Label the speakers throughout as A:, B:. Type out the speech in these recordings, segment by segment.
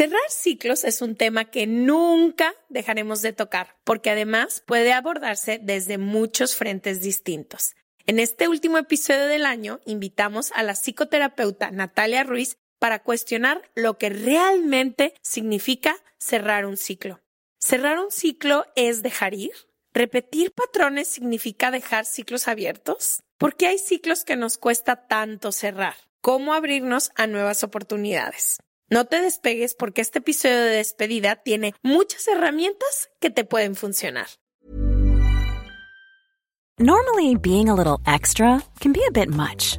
A: Cerrar ciclos es un tema que nunca dejaremos de tocar, porque además puede abordarse desde muchos frentes distintos. En este último episodio del año invitamos a la psicoterapeuta Natalia Ruiz para cuestionar lo que realmente significa cerrar un ciclo. ¿Cerrar un ciclo es dejar ir? ¿Repetir patrones significa dejar ciclos abiertos? ¿Por qué hay ciclos que nos cuesta tanto cerrar? ¿Cómo abrirnos a nuevas oportunidades? No te despegues porque este episodio de despedida tiene muchas herramientas que te pueden funcionar.
B: Normally, being a little extra can be a bit much,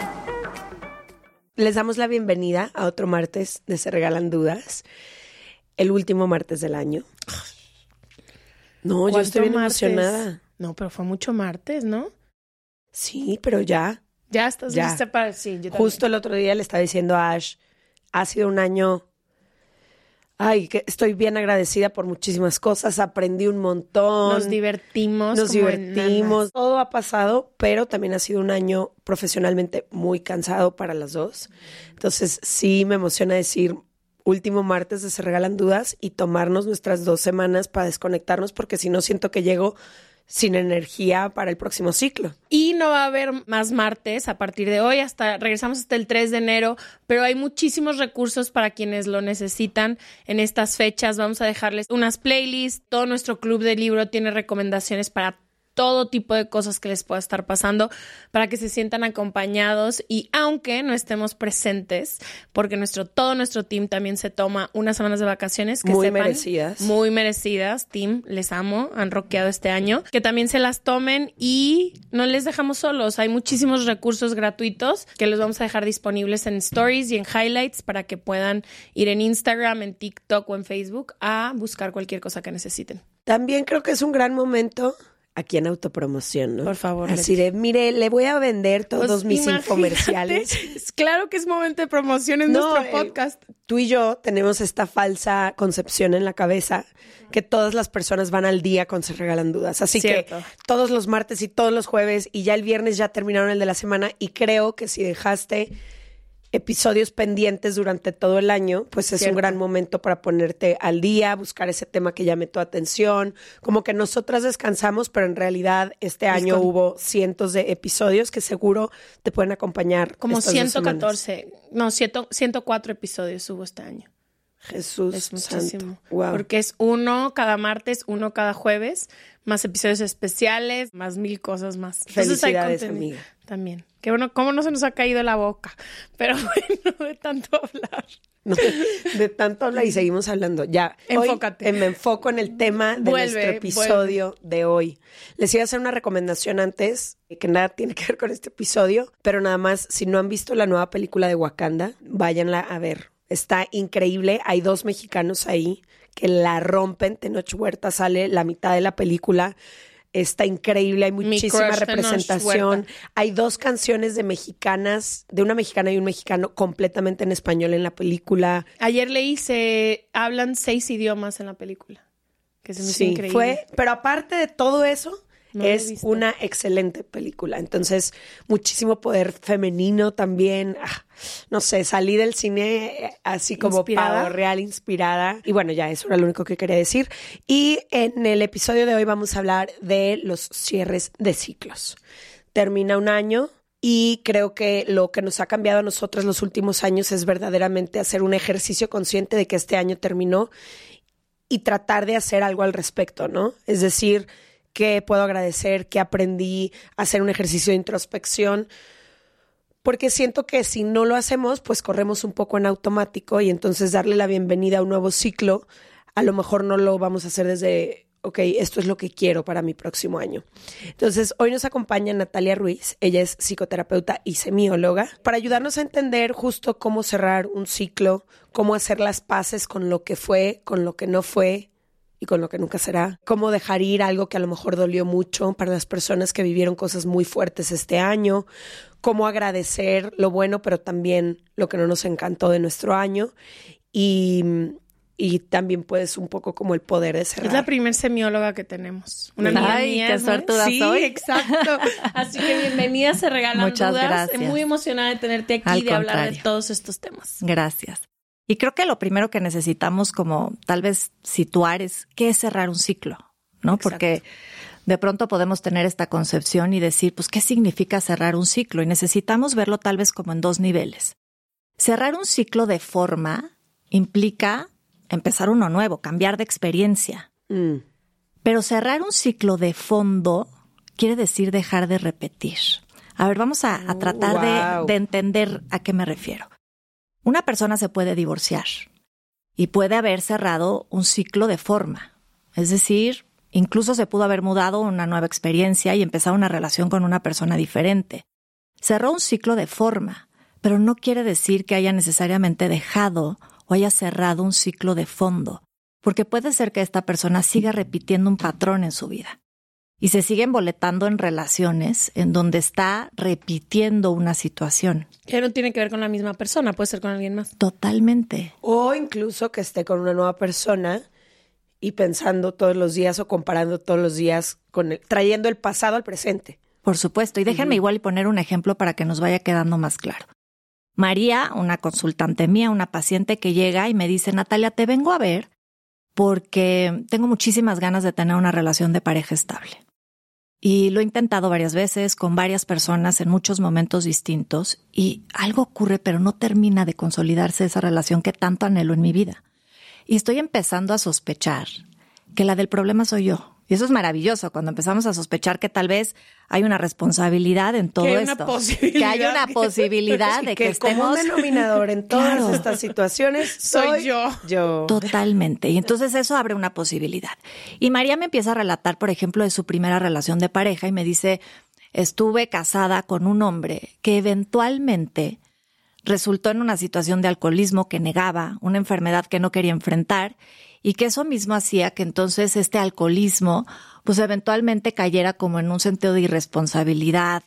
C: Les damos la bienvenida a otro martes de Se Regalan Dudas, el último martes del año. No, yo estoy bien
A: martes?
C: emocionada.
A: No, pero fue mucho martes, ¿no?
C: Sí, pero ya.
A: Ya estás
C: Ya.
A: lista para... Sí, yo.
C: Justo el otro día le estaba diciendo a Ash, ha sido un año... Ay, que estoy bien agradecida por muchísimas cosas, aprendí un montón.
A: Nos divertimos.
C: Nos divertimos, todo ha pasado, pero también ha sido un año profesionalmente muy cansado para las dos. Entonces sí me emociona decir último martes de Se Regalan Dudas y tomarnos nuestras dos semanas para desconectarnos porque si no siento que llego sin energía para el próximo ciclo.
A: Y no va a haber más martes a partir de hoy, hasta regresamos hasta el 3 de enero, pero hay muchísimos recursos para quienes lo necesitan en estas fechas. Vamos a dejarles unas playlists, todo nuestro club de libro tiene recomendaciones para todo tipo de cosas que les pueda estar pasando para que se sientan acompañados y aunque no estemos presentes, porque nuestro todo nuestro team también se toma unas semanas de vacaciones que
C: Muy
A: sepan-
C: merecidas.
A: muy merecidas, team, les amo, han rockeado este año, que también se las tomen y no les dejamos solos, hay muchísimos recursos gratuitos que los vamos a dejar disponibles en stories y en highlights para que puedan ir en Instagram, en TikTok o en Facebook a buscar cualquier cosa que necesiten.
C: También creo que es un gran momento aquí en autopromoción, ¿no?
A: Por favor,
C: Así de, mire, le voy a vender todos
A: Pues,
C: mis infomerciales.
A: es Claro que es momento de promoción en
C: No,
A: nuestro
C: eh,
A: podcast.
C: Tú y yo tenemos esta falsa concepción en la cabeza que todas las personas van al día con se regalan dudas. Así
A: Cierto.
C: que todos los martes y todos los jueves y ya el viernes ya terminaron el de la semana y creo que si dejaste episodios pendientes durante todo el año, pues es
A: Cierto.
C: un gran momento para ponerte al día, buscar ese tema que llame tu atención. Como que nosotras descansamos, pero en realidad este año
A: con-
C: hubo cientos de episodios que seguro te pueden acompañar.
A: Como
C: estas dos semanas.
A: 114, no, 100 104 episodios hubo este año.
C: Jesús
A: Es muchísimo.
C: santo. Wow.
A: Porque es uno cada martes, uno cada jueves, más episodios especiales, más mil cosas más. Entonces hay
C: Felicidades,
A: contenido
C: amiga.
A: También. Que bueno, cómo no se nos ha caído la boca. Pero bueno, de tanto hablar.
C: No, de tanto hablar y seguimos hablando. Ya,
A: Enfócate.
C: me enfoco en el tema de
A: Vuelve,
C: nuestro episodio de hoy. Les iba a hacer una recomendación antes, que nada tiene que ver con este episodio, pero nada más, si no han visto la nueva película de Wakanda, váyanla a ver. Está increíble. Hay dos mexicanos ahí que la rompen. Tenoch Huerta sale la mitad de la película. Está increíble, hay muchísima representación. Hay dos canciones de mexicanas, de una mexicana y un mexicano completamente en español en la película.
A: Ayer leí, se hablan seis idiomas en la película. que se me hizo
C: Sí,
A: increíble.
C: fue, pero aparte de todo eso,
A: No
C: es una excelente película. Entonces, muchísimo poder femenino también. Ah, no sé, salí del cine eh, así como
A: ¿Inspirada?
C: pavo real, inspirada. Y bueno, ya eso era lo único que quería decir. Y en el episodio de hoy vamos a hablar de los cierres de ciclos. Termina un año. Y creo que lo que nos ha cambiado a nosotros los últimos años es verdaderamente hacer un ejercicio consciente de que este año terminó y tratar de hacer algo al respecto, ¿no? Es decir, que puedo agradecer, que aprendí hacer un ejercicio de introspección, porque siento que si no lo hacemos, pues corremos un poco en automático y entonces darle la bienvenida a un nuevo ciclo, a lo mejor no lo vamos a hacer desde, ok, esto es lo que quiero para mi próximo año. Entonces, hoy nos acompaña Natalia Ruiz, ella es psicoterapeuta y semióloga, para ayudarnos a entender justo cómo cerrar un ciclo, cómo hacer las paces con lo que fue, con lo que no fue, y con lo que nunca será. Cómo dejar ir algo que a lo mejor dolió mucho para las personas que vivieron cosas muy fuertes este año. Cómo agradecer lo bueno, pero también lo que no nos encantó de nuestro año. Y, y también pues un poco como el poder de cerrar.
A: Es la primer semióloga que tenemos. Una amiga
D: Ay,
A: mía,
D: qué
A: ¿no?
D: suertuda
A: sí,
D: soy.
A: exacto. Así que bienvenida, se regalan
D: Muchas
A: dudas.
D: gracias.
A: Muy emocionada de tenerte aquí y de hablar de todos estos temas.
D: Gracias. Y creo que lo primero que necesitamos como tal vez situar es qué es cerrar un ciclo, ¿no?
A: Exacto.
D: Porque de pronto podemos tener esta concepción y decir, pues, ¿qué significa cerrar un ciclo? Y necesitamos verlo tal vez como en dos niveles. Cerrar un ciclo de forma implica empezar uno nuevo, cambiar de experiencia.
C: Mm,
D: Pero cerrar un ciclo de fondo quiere decir dejar de repetir. A ver, vamos a, a tratar
C: wow.
D: de, de entender a qué me refiero. Una persona se puede divorciar y puede haber cerrado un ciclo de forma. Es decir, incluso se pudo haber mudado a una nueva experiencia y empezar una relación con una persona diferente. Cerró un ciclo de forma, pero no quiere decir que haya necesariamente dejado o haya cerrado un ciclo de fondo, porque puede ser que esta persona siga repitiendo un patrón en su vida y se sigue emboletando en relaciones en donde está repitiendo una situación.
A: Que no tiene que ver con la misma persona, puede ser con alguien más.
D: Totalmente.
C: O incluso que esté con una nueva persona y pensando todos los días o comparando todos los días con el, trayendo el pasado al presente.
D: Por supuesto. Y déjenme igual y poner un ejemplo para que nos vaya quedando más claro. María, una consultante mía, una paciente que llega y me dice, Natalia, te vengo a ver porque tengo muchísimas ganas de tener una relación de pareja estable. Y lo he intentado varias veces con varias personas en muchos momentos distintos y algo ocurre, pero no termina de consolidarse esa relación que tanto anhelo en mi vida. Y estoy empezando a sospechar que la del problema soy yo. Y eso es maravilloso cuando empezamos a sospechar que tal vez hay una responsabilidad en todo
A: Que hay una
D: esto.
A: posibilidad.
D: Que hay una posibilidad de
C: que
D: que,
C: el común
D: estemos
C: denominador en todas
D: Claro.
C: estas situaciones
A: Soy
C: soy,
A: yo.
C: Yo.
D: Totalmente. Y entonces eso abre una posibilidad. Y María me empieza a relatar, por ejemplo, de su primera relación de pareja y me dice, estuve casada con un hombre que eventualmente resultó en una situación de alcoholismo que negaba, una enfermedad que no quería enfrentar y que eso mismo hacía que entonces este alcoholismo pues eventualmente cayera como en un sentido de irresponsabilidad,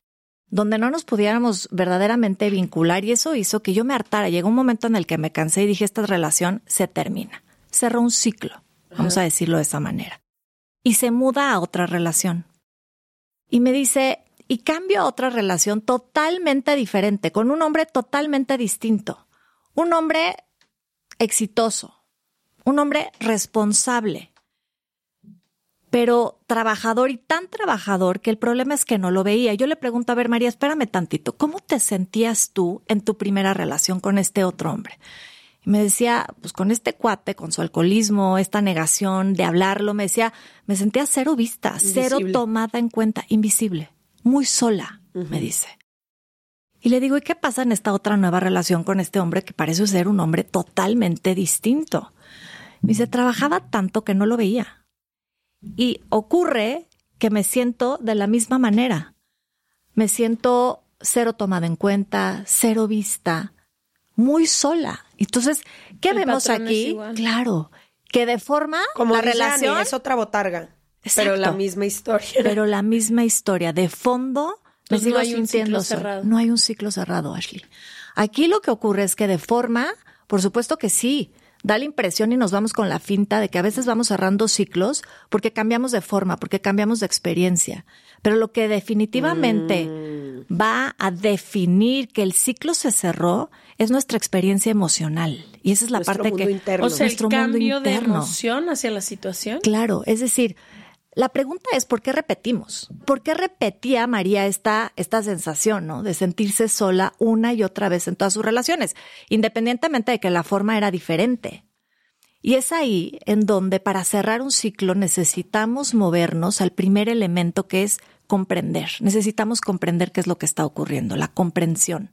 D: donde no nos pudiéramos verdaderamente vincular y eso hizo que yo me hartara. Llegó un momento en el que me cansé y dije, esta relación se termina. Cerró un ciclo, vamos a decirlo de esa manera. Y se muda a otra relación. Y me dice, y cambio a otra relación totalmente diferente, con un hombre totalmente distinto. Un hombre exitoso, un hombre responsable, pero trabajador y tan trabajador que el problema es que no lo veía. Yo le pregunto, a ver, María, espérame tantito, ¿cómo te sentías tú en tu primera relación con este otro hombre? Y me decía, pues con este cuate, con su alcoholismo, esta negación de hablarlo, me decía, me sentía cero vista, cero tomada en cuenta, invisible, muy sola, me dice. Y le digo, ¿y qué pasa en esta otra nueva relación con este hombre que parece ser un hombre totalmente distinto? Me dice, trabajaba tanto que no lo veía. Y ocurre que me siento de la misma manera. Me siento cero tomada en cuenta, cero vista, muy sola. Entonces, ¿qué
A: El
D: vemos aquí? Claro, que de forma
C: Como
D: la
C: dice
D: relación,
C: es otra botarga.
D: Exacto.
C: Pero la misma historia.
D: pero la misma historia. De fondo, sigo
A: no hay un ciclo cerrado.
D: No hay un ciclo cerrado, Ashley. Aquí lo que ocurre es que de forma, por supuesto que sí, da la impresión y nos vamos con la finta de que a veces vamos cerrando ciclos porque cambiamos de forma, porque cambiamos de experiencia. Pero lo que definitivamente
C: Mm.
D: va a definir que el ciclo se cerró es nuestra experiencia emocional. Y esa es la
C: Nuestro
D: parte
C: mundo
D: que...
C: interno.
A: O sea, el
D: nuestro mundo
A: cambio de
D: interno.
A: emoción hacia la situación.
D: Claro, es decir, la pregunta es ¿por qué repetimos? ¿Por qué repetía María esta, esta sensación, ¿no? De sentirse sola una y otra vez en todas sus relaciones, independientemente de que la forma era diferente. Y es ahí en donde para cerrar un ciclo necesitamos movernos al primer elemento que es comprender. Necesitamos comprender qué es lo que está ocurriendo, la comprensión.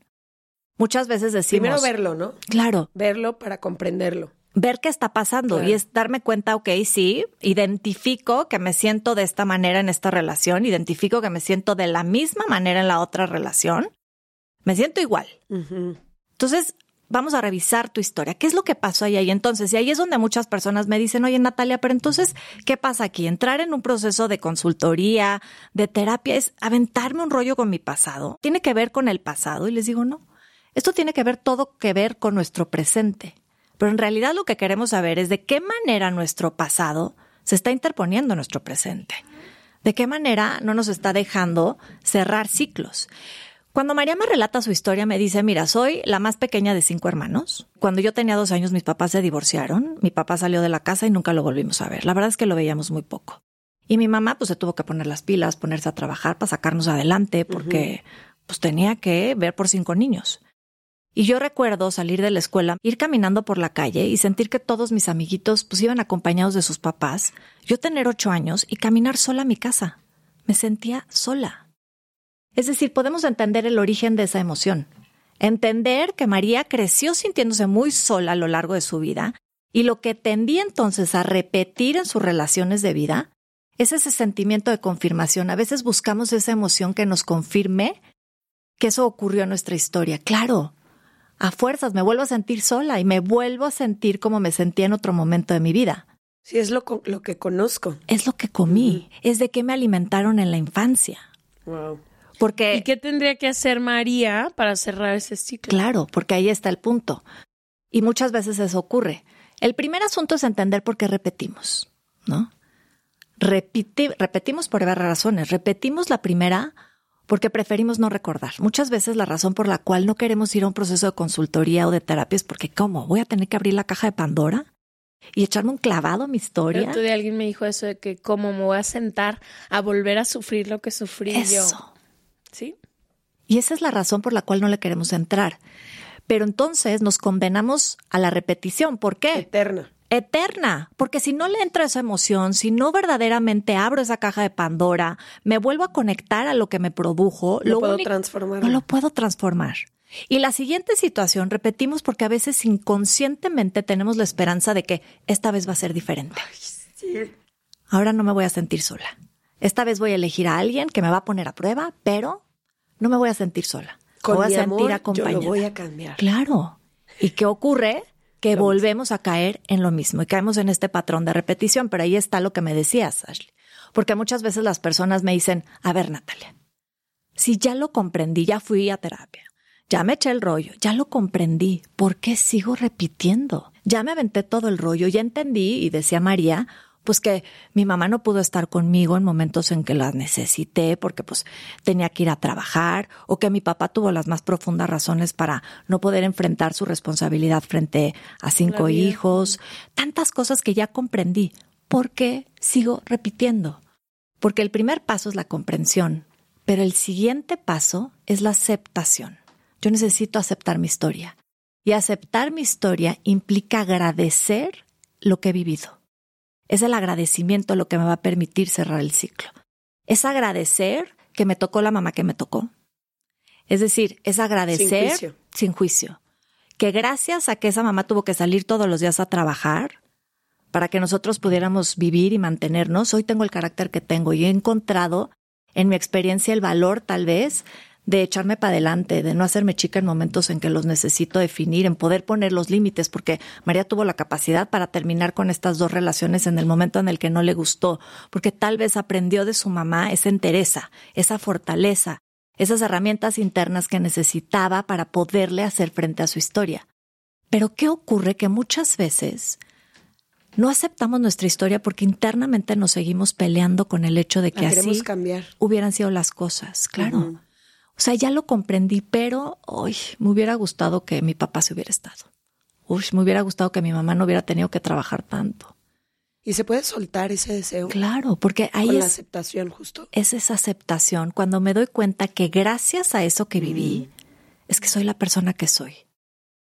D: Muchas veces decimos,
C: Primero verlo, ¿no?
D: claro,
C: Verlo para comprenderlo.
D: Ver qué está pasando
C: Claro.
D: y es darme cuenta, ok, sí, identifico que me siento de esta manera en esta relación, identifico que me siento de la misma manera en la otra relación, me siento igual. Entonces, vamos a revisar tu historia. ¿Qué es lo que pasó ahí? ahí? Entonces, y ahí es donde muchas personas me dicen, oye, Natalia, pero entonces, ¿qué pasa aquí? Entrar en un proceso de consultoría, de terapia, es aventarme un rollo con mi pasado. Tiene que ver con el pasado. Y les digo, no, esto tiene que ver todo que ver con nuestro presente. Pero en realidad lo que queremos saber es de qué manera nuestro pasado se está interponiendo en nuestro presente. De qué manera no nos está dejando cerrar ciclos. Cuando María me relata su historia, me dice, mira, soy la más pequeña de cinco hermanos. Cuando yo tenía dos años, mis papás se divorciaron. Mi papá salió de la casa y nunca lo volvimos a ver. La verdad es que lo veíamos muy poco. Y mi mamá, pues, se tuvo que poner las pilas, ponerse a trabajar para sacarnos adelante, porque, pues, tenía que ver por cinco niños. Y yo recuerdo salir de la escuela, ir caminando por la calle y sentir que todos mis amiguitos, pues, iban acompañados de sus papás. Yo tener ocho años y caminar sola a mi casa. Me sentía sola. Es decir, podemos entender el origen de esa emoción. Entender que María creció sintiéndose muy sola a lo largo de su vida y lo que tendía entonces a repetir en sus relaciones de vida es ese sentimiento de confirmación. A veces buscamos esa emoción que nos confirme que eso ocurrió en nuestra historia. Claro, a fuerzas me vuelvo a sentir sola y me vuelvo a sentir como me sentía en otro momento de mi vida.
C: Sí, es lo, que conozco.
D: Es lo que comí, es de qué me alimentaron en la infancia.
C: Wow.
D: Porque
A: ¿Y qué tendría que hacer María para cerrar ese ciclo?
D: Claro, porque ahí está el punto. Y muchas veces eso ocurre. El primer asunto es entender por qué repetimos, ¿no? Repetimos por varias razones. Repetimos la primera porque preferimos no recordar. Muchas veces la razón por la cual no queremos ir a un proceso de consultoría o de terapia es porque, ¿cómo? ¿Voy a tener que abrir la caja de Pandora y echarme un clavado a mi
A: El
D: historia?
A: otro día alguien me dijo eso de que cómo me voy a sentar a volver a sufrir lo que sufrí yo.
D: Eso.
A: ¿Sí?
D: Y esa es la razón por la cual no le queremos entrar. Pero entonces nos condenamos a la repetición. ¿Por qué?
C: Eterna.
D: Eterna, porque si no le entra esa emoción, si no verdaderamente abro esa caja de Pandora, me vuelvo a conectar a lo que me produjo,
C: No
D: lo
C: puedo
D: único-
C: transformarlo.
D: no lo puedo transformar. Y la siguiente situación, repetimos porque a veces inconscientemente tenemos la esperanza de que esta vez va a ser diferente. Ahora no me voy a sentir sola. Esta vez voy a elegir a alguien que me va a poner a prueba, pero no me voy a sentir sola.
C: Con
D: me voy
C: mi
D: a sentir
C: amor, yo
D: acompañada.
C: lo voy a cambiar.
D: Claro. ¿Y qué ocurre? Que volvemos a caer en lo mismo y caemos en este patrón de repetición. Pero ahí está lo que me decías, Ashley. Porque muchas veces las personas me dicen, a ver, Natalia, si ya lo comprendí, ya fui a terapia, ya me eché el rollo, ya lo comprendí, ¿por qué sigo repitiendo? Ya me aventé todo el rollo, ya entendí y decía María, pues que mi mamá no pudo estar conmigo en momentos en que la necesité porque pues tenía que ir a trabajar o que mi papá tuvo las más profundas razones para no poder enfrentar su responsabilidad frente a cinco hijos, tantas cosas que ya comprendí. ¿Por qué sigo repitiendo? Porque el primer paso es la comprensión, pero el siguiente paso es la aceptación. Yo necesito aceptar mi historia. Y aceptar mi historia implica agradecer lo que he vivido. Es el agradecimiento lo que me va a permitir cerrar el ciclo. Es agradecer que me tocó la mamá que me tocó. Es decir, es agradecer
C: juicio.
D: sin juicio. Que gracias a que esa mamá tuvo que salir todos los días a trabajar para que nosotros pudiéramos vivir y mantenernos, hoy tengo el carácter que tengo y he encontrado en mi experiencia el valor tal vez de echarme para adelante, de no hacerme chica en momentos en que los necesito definir, en poder poner los límites, porque María tuvo la capacidad para terminar con estas dos relaciones en el momento en el que no le gustó, porque tal vez aprendió de su mamá esa entereza, esa fortaleza, esas herramientas internas que necesitaba para poderle hacer frente a su historia. Pero ¿qué ocurre? Que muchas veces no aceptamos nuestra historia porque internamente nos seguimos peleando con el hecho de que así
C: cambiar.
D: hubieran sido las cosas. Claro. O sea, ya lo comprendí, pero hoy me hubiera gustado que mi papá se hubiera estado. Uy, me hubiera gustado que mi mamá no hubiera tenido que trabajar tanto.
C: Y se puede soltar ese deseo.
D: Claro, porque ahí
C: con
D: es,
C: la aceptación justo.
D: es esa aceptación cuando me doy cuenta que gracias a eso que viví, es que soy la persona que soy.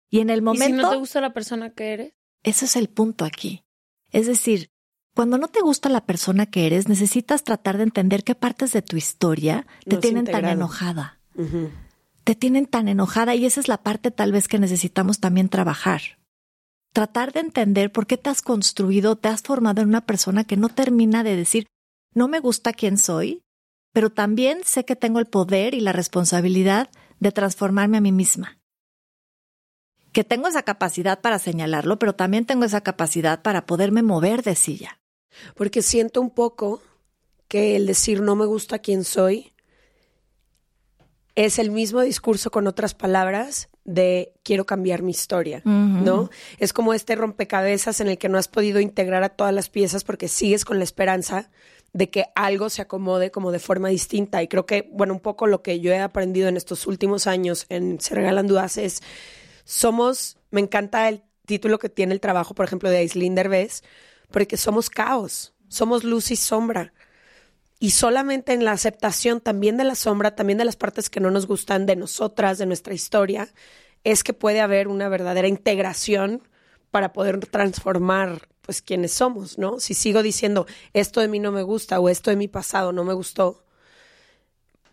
D: Y en el
A: ¿Y si
D: momento,
A: no te gusta la persona que eres?
D: ese es el punto aquí. Es decir, cuando no te gusta la persona que eres, necesitas tratar de entender qué partes de tu historia te tienen tan
C: integrado.
D: Te tienen tan enojada y esa es la parte tal vez que necesitamos también trabajar. Tratar de entender por qué te has construido, te has formado en una persona que no termina de decir, no me gusta quién soy, pero también sé que tengo el poder y la responsabilidad de transformarme a mí misma. Que tengo esa capacidad para señalarlo, pero también tengo esa capacidad para poderme mover de silla.
C: Porque siento un poco que el decir no me gusta quién soy es el mismo discurso con otras palabras de quiero cambiar mi historia, ¿no? Es como este rompecabezas en el que no has podido integrar a todas las piezas porque sigues con la esperanza de que algo se acomode como de forma distinta. Y creo que, bueno, un poco lo que yo he aprendido en estos últimos años en Se Regalan Dudas es, somos, me encanta el título que tiene el trabajo, por ejemplo, de Aislinn Derbez, porque somos caos, somos luz y sombra. Y solamente en la aceptación también de la sombra, también de las partes que no nos gustan de nosotras, de nuestra historia, es que puede haber una verdadera integración para poder transformar pues quienes somos, ¿no? Si sigo diciendo esto de mí no me gusta o esto de mi pasado no me gustó,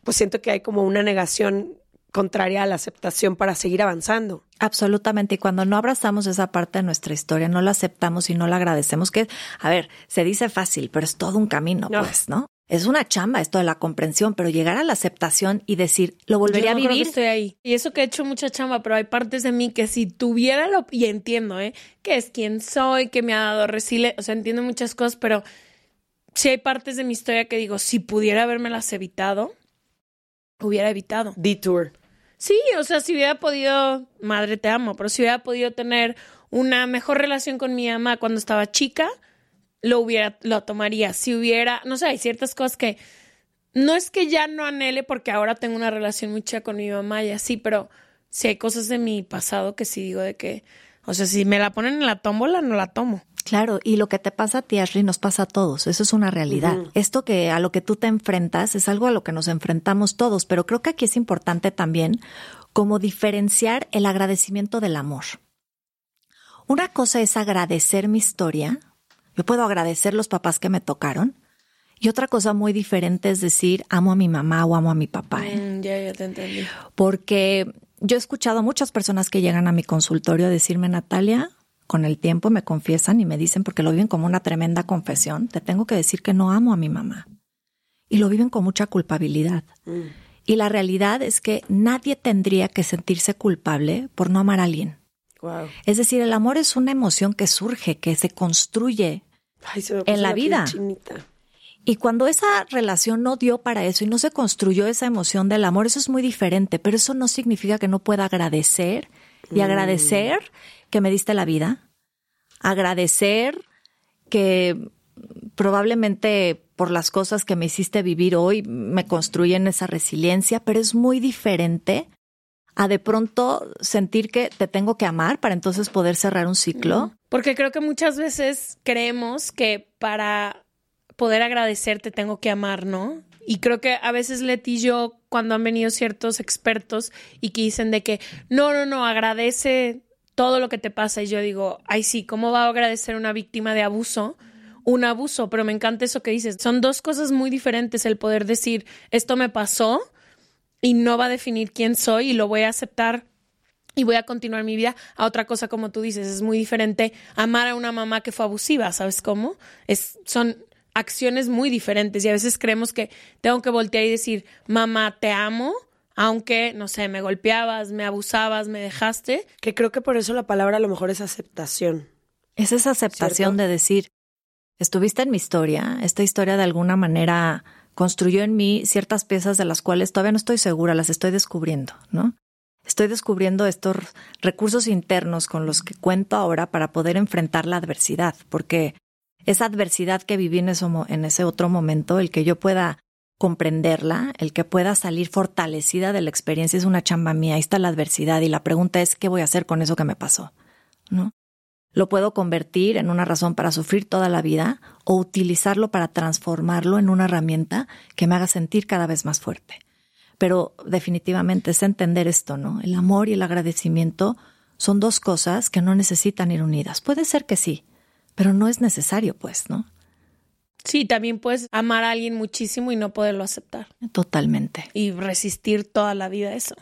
C: pues siento que hay como una negación contraria a la aceptación para seguir avanzando.
D: Absolutamente. Y cuando no abrazamos esa parte de nuestra historia, no la aceptamos y no la agradecemos, que, a ver, se dice fácil, pero es todo un camino,
C: No.
D: pues, ¿no? Es una chamba esto de la comprensión, pero llegar a la aceptación y decir, lo volvería
A: Yo no
D: a
A: creo que
D: vivir.
A: estoy ahí. Y eso que he hecho mucha chamba, pero hay partes de mí que si tuviera lo... Y entiendo, ¿eh? Que es quien soy, que me ha dado resiliencia. O sea, entiendo muchas cosas, pero sí hay partes de mi historia que digo, si pudiera habermelas evitado, hubiera evitado.
C: Detour.
A: Sí, o sea, si hubiera podido, madre te amo, pero si hubiera podido tener una mejor relación con mi mamá cuando estaba chica, lo hubiera, lo tomaría. Si hubiera, no sé, hay ciertas cosas que no es que ya no anhele porque ahora tengo una relación muy chida con mi mamá y así, pero sí hay cosas de mi pasado que sí digo de que, o sea, si me la ponen en la tómbola, no la tomo.
D: Claro, y lo que te pasa a ti, Ashley, nos pasa a todos. Eso es una realidad. Esto que a lo que tú te enfrentas es algo a lo que nos enfrentamos todos, pero creo que aquí es importante también como diferenciar el agradecimiento del amor. Una cosa es agradecer mi historia. Yo puedo agradecer los papás que me tocaron. Y otra cosa muy diferente es decir, amo a mi mamá o amo a mi papá. ¿eh?
A: Mm, ya, ya te entendí.
D: porque yo he escuchado a muchas personas que llegan a mi consultorio a decirme, Natalia, con el tiempo me confiesan y me dicen, porque lo viven como una tremenda confesión, te tengo que decir que no amo a mi mamá. Y lo viven con mucha culpabilidad. Y la realidad es que nadie tendría que sentirse culpable por no amar a alguien.
C: Wow.
D: Es decir, el amor es una emoción que surge, que se construye.
C: Ay, se me
D: En la vida. Y cuando esa relación no dio para eso y no se construyó esa emoción del amor, eso es muy diferente, pero eso no significa que no pueda agradecer y agradecer que me diste la vida, agradecer que probablemente por las cosas que me hiciste vivir hoy me construyen esa resiliencia, pero es muy diferente a de pronto sentir que te tengo que amar para entonces poder cerrar un ciclo.
A: Porque creo que muchas veces creemos que para poder agradecerte tengo que amar, ¿no? Y creo que a veces Leti y yo, cuando han venido ciertos expertos y que dicen de que no, no, no, agradece todo lo que te pasa. Y yo digo, ay, sí, ¿cómo va a agradecer una víctima de abuso? Un abuso, pero me encanta eso que dices. Son dos cosas muy diferentes el poder decir, esto me pasó y no va a definir quién soy y lo voy a aceptar y voy a continuar mi vida a otra cosa como tú dices es muy diferente amar a una mamá que fue abusiva sabes cómo es son acciones muy diferentes y a veces creemos que tengo que voltear y decir mamá te amo aunque no sé me golpeabas me abusabas me dejaste
C: Que creo que por eso la palabra a lo mejor es aceptación.
D: Es esa aceptación
C: ¿Cierto?
D: de decir, estuviste en mi historia, esta historia de alguna manera construyó en mí ciertas piezas de las cuales todavía no estoy segura, las estoy descubriendo, ¿no? estoy descubriendo estos recursos internos con los que cuento ahora para poder enfrentar la adversidad, porque esa adversidad que viví en ese, otro momento, el que yo pueda comprenderla, el que pueda salir fortalecida de la experiencia es una chamba mía. Ahí está la adversidad y la pregunta es qué voy a hacer con eso que me pasó, ¿no? Lo puedo convertir en una razón para sufrir toda la vida o utilizarlo para transformarlo en una herramienta que me haga sentir cada vez más fuerte. Pero definitivamente es entender esto, ¿no? El amor y el agradecimiento son dos cosas que no necesitan ir unidas. Puede ser que sí, pero no es necesario, pues, ¿no?
A: Sí, también puedes amar a alguien muchísimo y no poderlo aceptar.
D: Totalmente.
A: Y resistir toda la vida eso.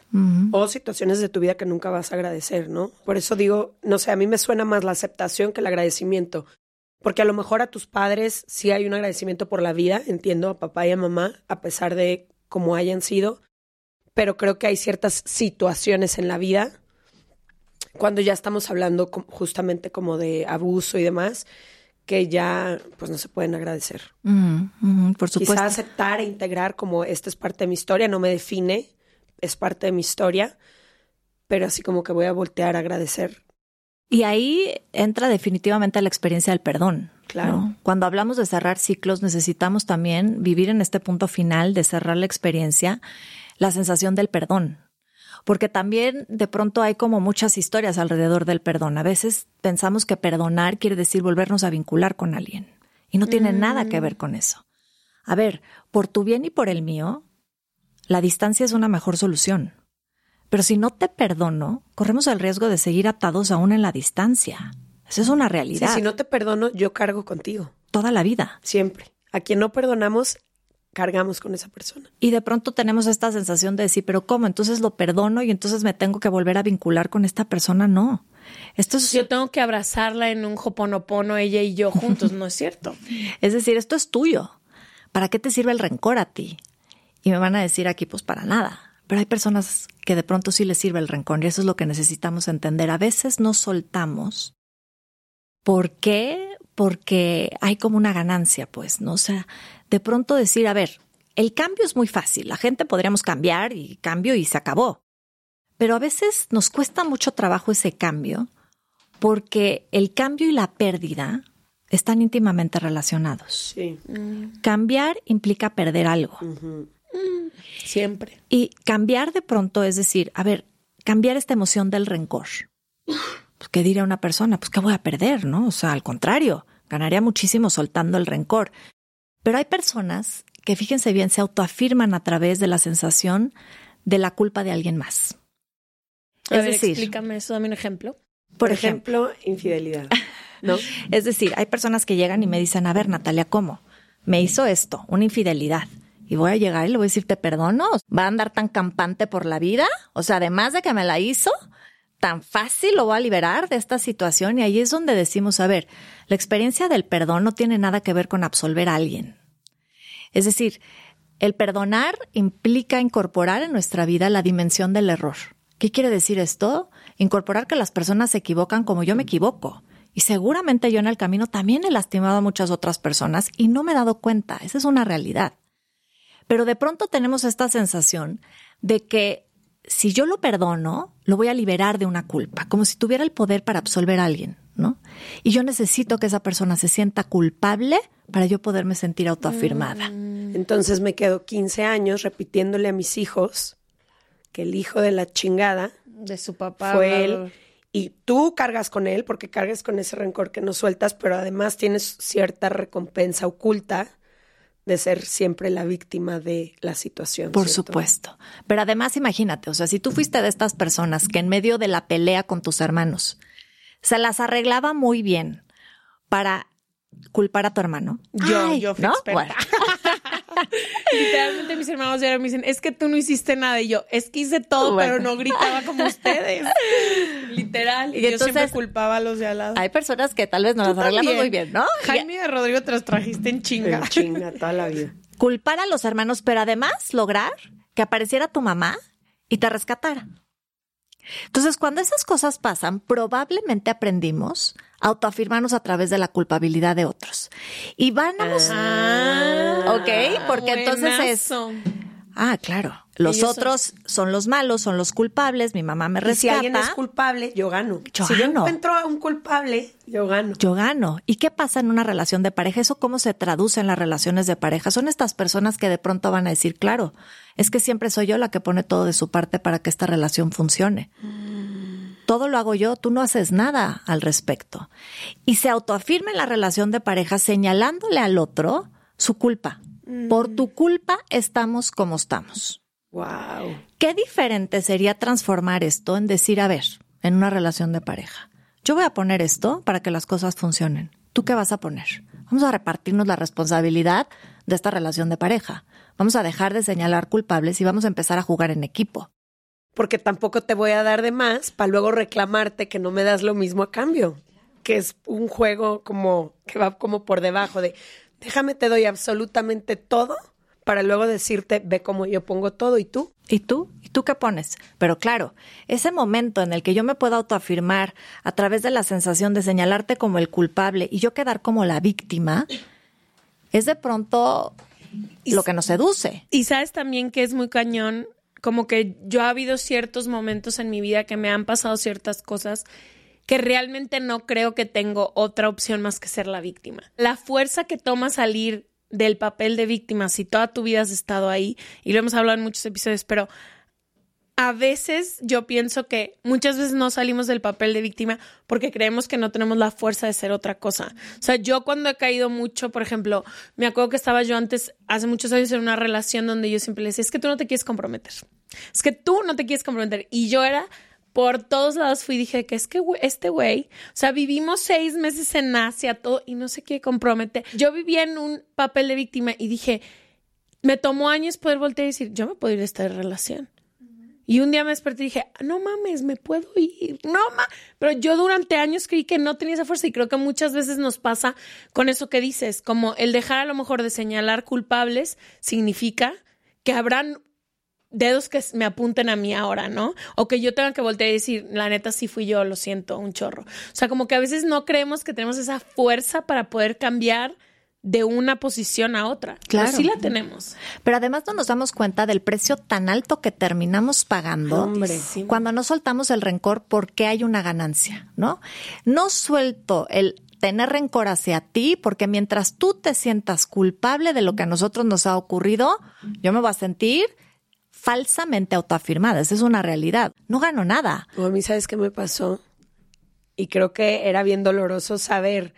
C: O situaciones de tu vida que nunca vas a agradecer, ¿no? Por eso digo, no sé, a mí me suena más la aceptación que el agradecimiento. Porque a lo mejor a tus padres sí hay un agradecimiento por la vida, entiendo, a papá y a mamá, a pesar de cómo hayan sido. Pero creo que hay ciertas situaciones en la vida, cuando ya estamos hablando justamente como de abuso y demás, que ya pues no se pueden agradecer.
D: por supuesto.
C: Quizá aceptar e integrar como esta es parte de mi historia, no me define, es parte de mi historia, pero así como que voy a voltear a agradecer.
D: Y ahí entra definitivamente la experiencia del perdón.
C: Claro.
D: Cuando hablamos de cerrar ciclos, necesitamos también vivir en este punto final de cerrar la experiencia, la sensación del perdón porque también de pronto hay como muchas historias alrededor del perdón. A veces pensamos que perdonar quiere decir volvernos a vincular con alguien y no tiene nada que ver con eso. A ver, por tu bien y por el mío, la distancia es una mejor solución. Pero si no te perdono, corremos el riesgo de seguir atados aún en la distancia. Esa es una realidad.
C: si no te perdono, yo cargo contigo.
D: Toda la vida.
C: Siempre. A quien no perdonamos, cargamos con esa persona.
D: Y de pronto tenemos esta sensación de decir, pero ¿cómo? Entonces lo perdono y entonces me tengo que volver a vincular con esta persona. No. Esto es...
A: Yo tengo que abrazarla en un joponopono, ella y yo juntos, ¿no es cierto?
D: Es decir, esto es tuyo. ¿Para qué te sirve el rencor a ti? Y me van a decir aquí, pues para nada. Pero hay personas que de pronto sí les sirve el rencor y eso es lo que necesitamos entender. A veces no soltamos. ¿Por qué? Porque hay como una ganancia, pues, ¿no? O sea, de pronto decir, a ver, el cambio es muy fácil, la gente podríamos cambiar y cambio y se acabó. Pero a veces nos cuesta mucho trabajo ese cambio porque el cambio y la pérdida están íntimamente relacionados.
C: Sí.
D: Cambiar implica perder algo.
A: Siempre.
D: Y cambiar de pronto es decir, a ver, cambiar esta emoción del rencor. Pues, ¿Qué diría una persona? Pues, ¿qué voy a perder? ¿No? O sea, al contrario, ganaría muchísimo soltando el rencor. Pero hay personas que, fíjense bien, se autoafirman a través de la sensación de la culpa de alguien más.
A: A es ver, decir, explícame eso, dame un ejemplo.
C: Por, ejemplo, infidelidad. ¿No?
D: es decir, hay personas que llegan y me dicen, a ver, Natalia, ¿cómo? Me hizo esto, una infidelidad. Y voy a llegar y le voy a decir, te perdono. ¿Va a andar tan campante por la vida? O sea, además de que me la hizo, tan fácil lo voy a liberar de esta situación. Y ahí es donde decimos, a ver, la experiencia del perdón no tiene nada que ver con absolver a alguien. Es decir, el perdonar implica incorporar en nuestra vida la dimensión del error. ¿Qué quiere decir esto? Incorporar que las personas se equivocan como yo me equivoco. Y seguramente yo en el camino también he lastimado a muchas otras personas y no me he dado cuenta. Esa es una realidad. Pero de pronto tenemos esta sensación de que si yo lo perdono, lo voy a liberar de una culpa, como si tuviera el poder para absolver a alguien, ¿no? Y yo necesito que esa persona se sienta culpable para yo poderme sentir autoafirmada.
C: Mm. Entonces me quedo 15 años repitiéndole a mis hijos que el hijo de la chingada
A: de su papá
C: fue él y tú cargas con él porque cargas con ese rencor que no sueltas, pero además tienes cierta recompensa oculta de ser siempre la víctima de la situación.
D: Por supuesto. Pero además imagínate, o sea, si tú fuiste de estas personas que en medio de la pelea con tus hermanos se las arreglaba muy bien para culpar a tu hermano.
A: Yo, yo fui experta. Literalmente mis hermanos ya me dicen, es que tú no hiciste nada. Y yo, es que hice todo, pero no gritaba como ustedes. Literal. Y, yo siempre culpaba a los de al lado.
D: Hay personas que tal vez no las arreglamos muy bien, ¿no?
A: Jaime y Rodrigo te los trajiste en chinga.
C: En chinga toda la vida.
D: Culpar a los hermanos, pero además lograr que apareciera tu mamá y te rescatara. Entonces, cuando esas cosas pasan, probablemente aprendimos a autoafirmarnos a través de la culpabilidad de otros. Y vamos,
A: ah,
D: ¿ok? Porque entonces es... Ah, claro. Los
A: Ellos
D: otros son... los malos, son los culpables, mi mamá me
C: Y si
D: rescata.
C: alguien es culpable, yo gano.
D: Yo
C: si yo encuentro a un culpable, yo gano.
D: yo gano. ¿Y qué pasa en una relación de pareja? ¿Eso cómo se traduce en las relaciones de pareja? Son estas personas que de pronto van a decir, claro, es que siempre soy yo la que pone todo de su parte para que esta relación funcione. Todo lo hago yo, tú no haces nada al respecto. Y se autoafirma en la relación de pareja señalándole al otro su culpa. Por tu culpa estamos como estamos.
C: Wow.
D: ¿Qué diferente sería transformar esto en decir, a ver, en una relación de pareja, yo voy a poner esto para que las cosas funcionen. ¿Tú qué vas a poner? Vamos a repartirnos la responsabilidad de esta relación de pareja. Vamos a dejar de señalar culpables y vamos a empezar a jugar en equipo.
C: Porque tampoco te voy a dar de más para luego reclamarte que no me das lo mismo a cambio. Que es un juego como que va como por debajo de déjame te doy absolutamente todo para luego decirte ve cómo yo pongo todo y tú.
D: ¿Y tú? ¿Y tú qué pones? Pero claro, ese momento en el que yo me puedo autoafirmar a través de la sensación de señalarte como el culpable y yo quedar como la víctima, es de pronto lo que nos seduce.
A: Y sabes también que es muy cañón, como que yo ha habido ciertos momentos en mi vida que me han pasado ciertas cosas que realmente no creo que tengo otra opción más que ser la víctima. La fuerza que toma salir del papel de víctima, si toda tu vida has estado ahí, y lo hemos hablado en muchos episodios, pero a veces yo pienso que muchas veces no salimos del papel de víctima porque creemos que no tenemos la fuerza de ser otra cosa. O sea, yo cuando he caído mucho, por ejemplo, me acuerdo que estaba yo antes, hace muchos años, en una relación donde yo siempre le decía, es que tú no te quieres comprometer. Es que tú no te quieres comprometer. Y yo era, por todos lados fui y dije que es que este güey, o sea, vivimos seis meses en Asia, todo, y no se quiere comprometer. Yo vivía en un papel de víctima y dije, me tomó años poder voltear y decir, yo me puedo ir de esta relación. Y un día me desperté y dije, no mames, me puedo ir. No ma. Pero yo durante años creí que no tenía esa fuerza y creo que muchas veces nos pasa con eso que dices, como el dejar a lo mejor de señalar culpables significa que habrán dedos que me apunten a mí ahora, ¿no? O que yo tenga que voltear y decir, la neta sí fui yo, lo siento, un chorro. O sea, como que a veces no creemos que tenemos esa fuerza para poder cambiar de una posición a otra.
D: Claro.
A: sí la tenemos.
D: Pero además no nos damos cuenta del precio tan alto que terminamos pagando
C: Hombre.
D: cuando no soltamos el rencor porque hay una ganancia, ¿no? No suelto el tener rencor hacia ti porque mientras tú te sientas culpable de lo que a nosotros nos ha ocurrido, yo me voy a sentir falsamente autoafirmada. Esa es una realidad. No gano nada.
C: O a mí, ¿sabes qué me pasó? Y creo que era bien doloroso saber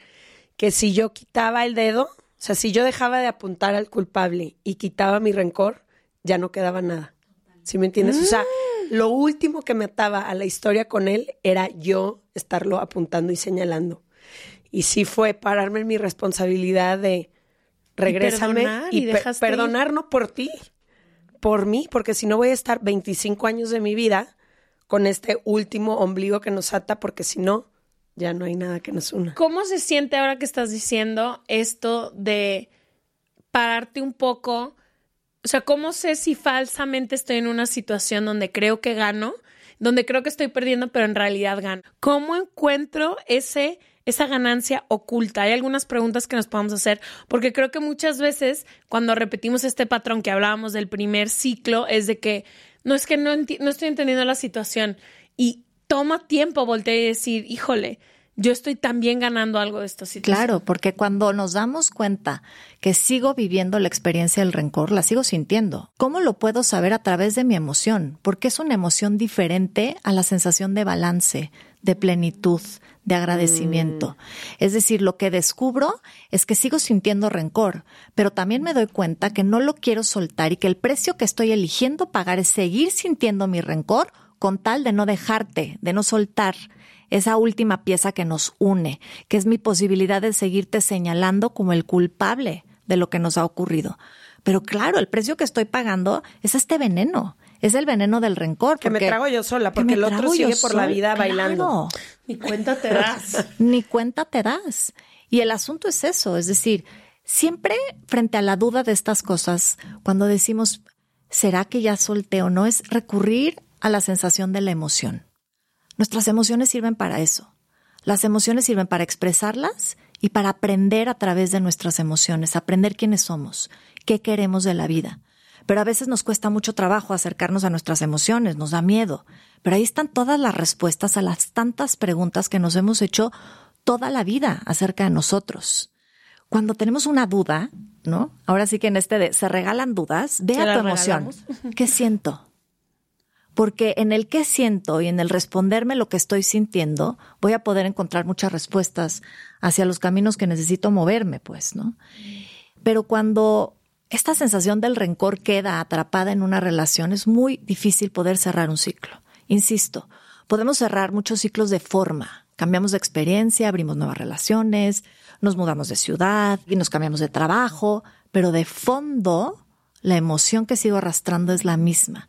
C: que si yo quitaba el dedo, o sea, si yo dejaba de apuntar al culpable y quitaba mi rencor, ya no quedaba nada. ¿Sí me entiendes? O sea, lo último que me ataba a la historia con él era yo estarlo apuntando y señalando. Y sí fue pararme en mi responsabilidad de regrésame
A: perdonar,
C: y, perdonar no por ti, por mí, porque si no voy a estar 25 años de mi vida con este último ombligo que nos ata, porque si no, ya no hay nada que nos una.
A: ¿Cómo se siente ahora que estás diciendo esto de pararte un poco? O sea, ¿cómo sé si falsamente estoy en una situación donde creo que gano, donde creo que estoy perdiendo, pero en realidad gano? ¿Cómo encuentro ese esa ganancia oculta? Hay algunas preguntas que nos podemos hacer, porque creo que muchas veces cuando repetimos este patrón que hablábamos del primer ciclo, es de que no es que no, no estoy entendiendo la situación y toma tiempo voltear y decir, híjole, yo estoy también ganando algo de esta situación.
D: Claro, porque cuando nos damos cuenta que sigo viviendo la experiencia del rencor, la sigo sintiendo. ¿Cómo lo puedo saber a través de mi emoción? Porque es una emoción diferente a la sensación de balance, de plenitud, de agradecimiento. Es decir, lo que descubro es que sigo sintiendo rencor, pero también me doy cuenta que no lo quiero soltar y que el precio que estoy eligiendo pagar es seguir sintiendo mi rencor con tal de no dejarte, de no soltar esa última pieza que nos une, que es mi posibilidad de seguirte señalando como el culpable de lo que nos ha ocurrido. Pero claro, el precio que estoy pagando es este veneno, es el veneno del rencor.
C: Que me trago yo sola,
D: que
C: porque el otro
D: trago yo
C: sigue por la vida bailando.
D: Claro.
A: Ni cuenta te das.
D: Ni cuenta te das. Y el asunto es eso, es decir, siempre frente a la duda de estas cosas, cuando decimos, ¿será que ya solté o no? Es recurrir a la sensación de la emoción. Nuestras emociones sirven para eso. Las emociones sirven para expresarlas y para aprender a través de nuestras emociones, aprender quiénes somos, qué queremos de la vida. pero a veces nos cuesta mucho trabajo acercarnos a nuestras emociones, nos da miedo. Pero ahí están todas las respuestas a las tantas preguntas que nos hemos hecho toda la vida acerca de nosotros. Cuando tenemos una duda, ¿no? Ahora sí que en este de se regalan dudas, ve a tu emoción. ¿Qué siento? Porque en el qué siento y en el responderme lo que estoy sintiendo, voy a poder encontrar muchas respuestas hacia los caminos que necesito moverme, pues, ¿no? Pero cuando esta sensación del rencor queda atrapada en una relación, es muy difícil poder cerrar un ciclo. Insisto, podemos cerrar muchos ciclos de forma. Cambiamos de experiencia, abrimos nuevas relaciones, nos mudamos de ciudad y nos cambiamos de trabajo, pero de fondo la emoción que sigo arrastrando es la misma.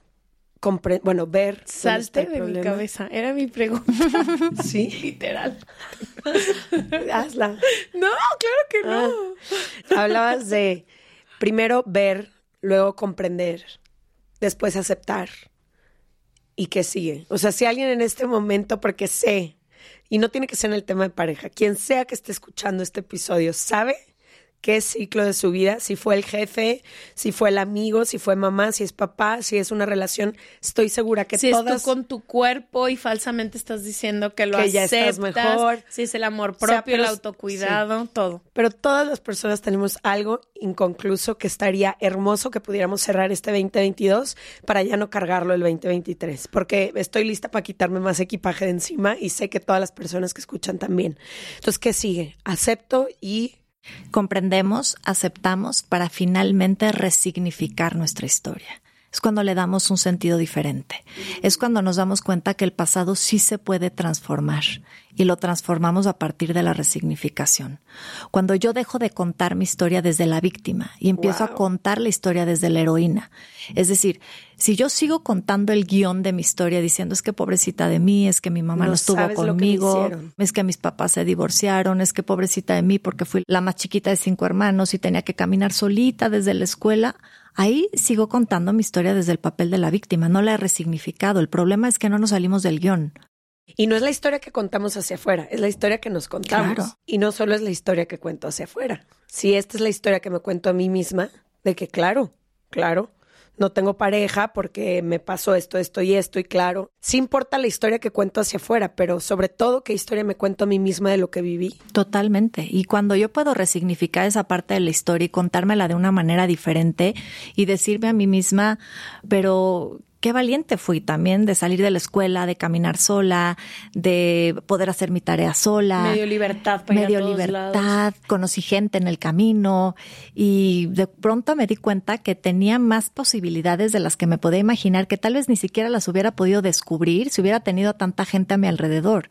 C: compre- bueno, ver.
A: Salte de mi cabeza. Era mi pregunta.
C: Sí.
A: Literal.
C: Hazla.
A: No, claro que no.
C: Ah. Hablabas de primero ver, luego comprender, después aceptar. ¿Y qué sigue? O sea, si alguien en este momento, porque sé, y no tiene que ser en el tema de pareja, quien sea que esté escuchando este episodio, sabe qué ciclo de su vida, si fue el jefe, si fue el amigo, si fue mamá, si es papá, si es una relación, estoy segura que
A: si
C: todas...
A: es tú con tu cuerpo y falsamente estás diciendo que lo
C: Que ya
A: aceptas,
C: estás mejor.
A: si es el amor
C: O sea,
A: propio,
C: pero
A: el autocuidado, todo.
C: Pero todas las personas tenemos algo inconcluso que estaría hermoso que pudiéramos cerrar este 2022 para ya no cargarlo el 2023. Porque estoy lista para quitarme más equipaje de encima y sé que todas las personas que escuchan también. Entonces, ¿qué sigue? Acepto y
D: Comprendemos, aceptamos para finalmente resignificar nuestra historia. Es cuando le damos un sentido diferente. Es cuando nos damos cuenta que el pasado sí se puede transformar y lo transformamos a partir de la resignificación. Cuando yo dejo de contar mi historia desde la víctima y empiezo a contar la historia desde la heroína. Es decir, si yo sigo contando el guion de mi historia diciendo es que pobrecita de mí, es que mi mamá no, estuvo conmigo, es que mis papás se divorciaron, es que pobrecita de mí porque fui la más chiquita de cinco hermanos y tenía que caminar solita desde la escuela, Ahí sigo contando mi historia desde el papel de la víctima, no la he resignificado. El problema es que no nos salimos del guion.
C: Y no es la historia que contamos hacia afuera, es la historia que nos contamos. Y no solo es la historia que cuento hacia afuera. Si esta es la historia que me cuento a mí misma, de que claro, claro, no tengo pareja porque me pasó esto, esto y esto, y claro, sí importa la historia que cuento hacia afuera, pero sobre todo qué historia me cuento a mí misma de lo que viví.
D: Totalmente. Y cuando yo puedo resignificar esa parte de la historia y contármela de una manera diferente y decirme a mí misma, pero qué valiente fui también de salir de la escuela, de caminar sola, de poder hacer mi tarea sola.
A: Medio libertad para
D: Medio libertad, conocí gente en el camino y de pronto me di cuenta que tenía más posibilidades de las que me podía imaginar, que tal vez ni siquiera las hubiera podido descubrir si hubiera tenido tanta gente a mi alrededor.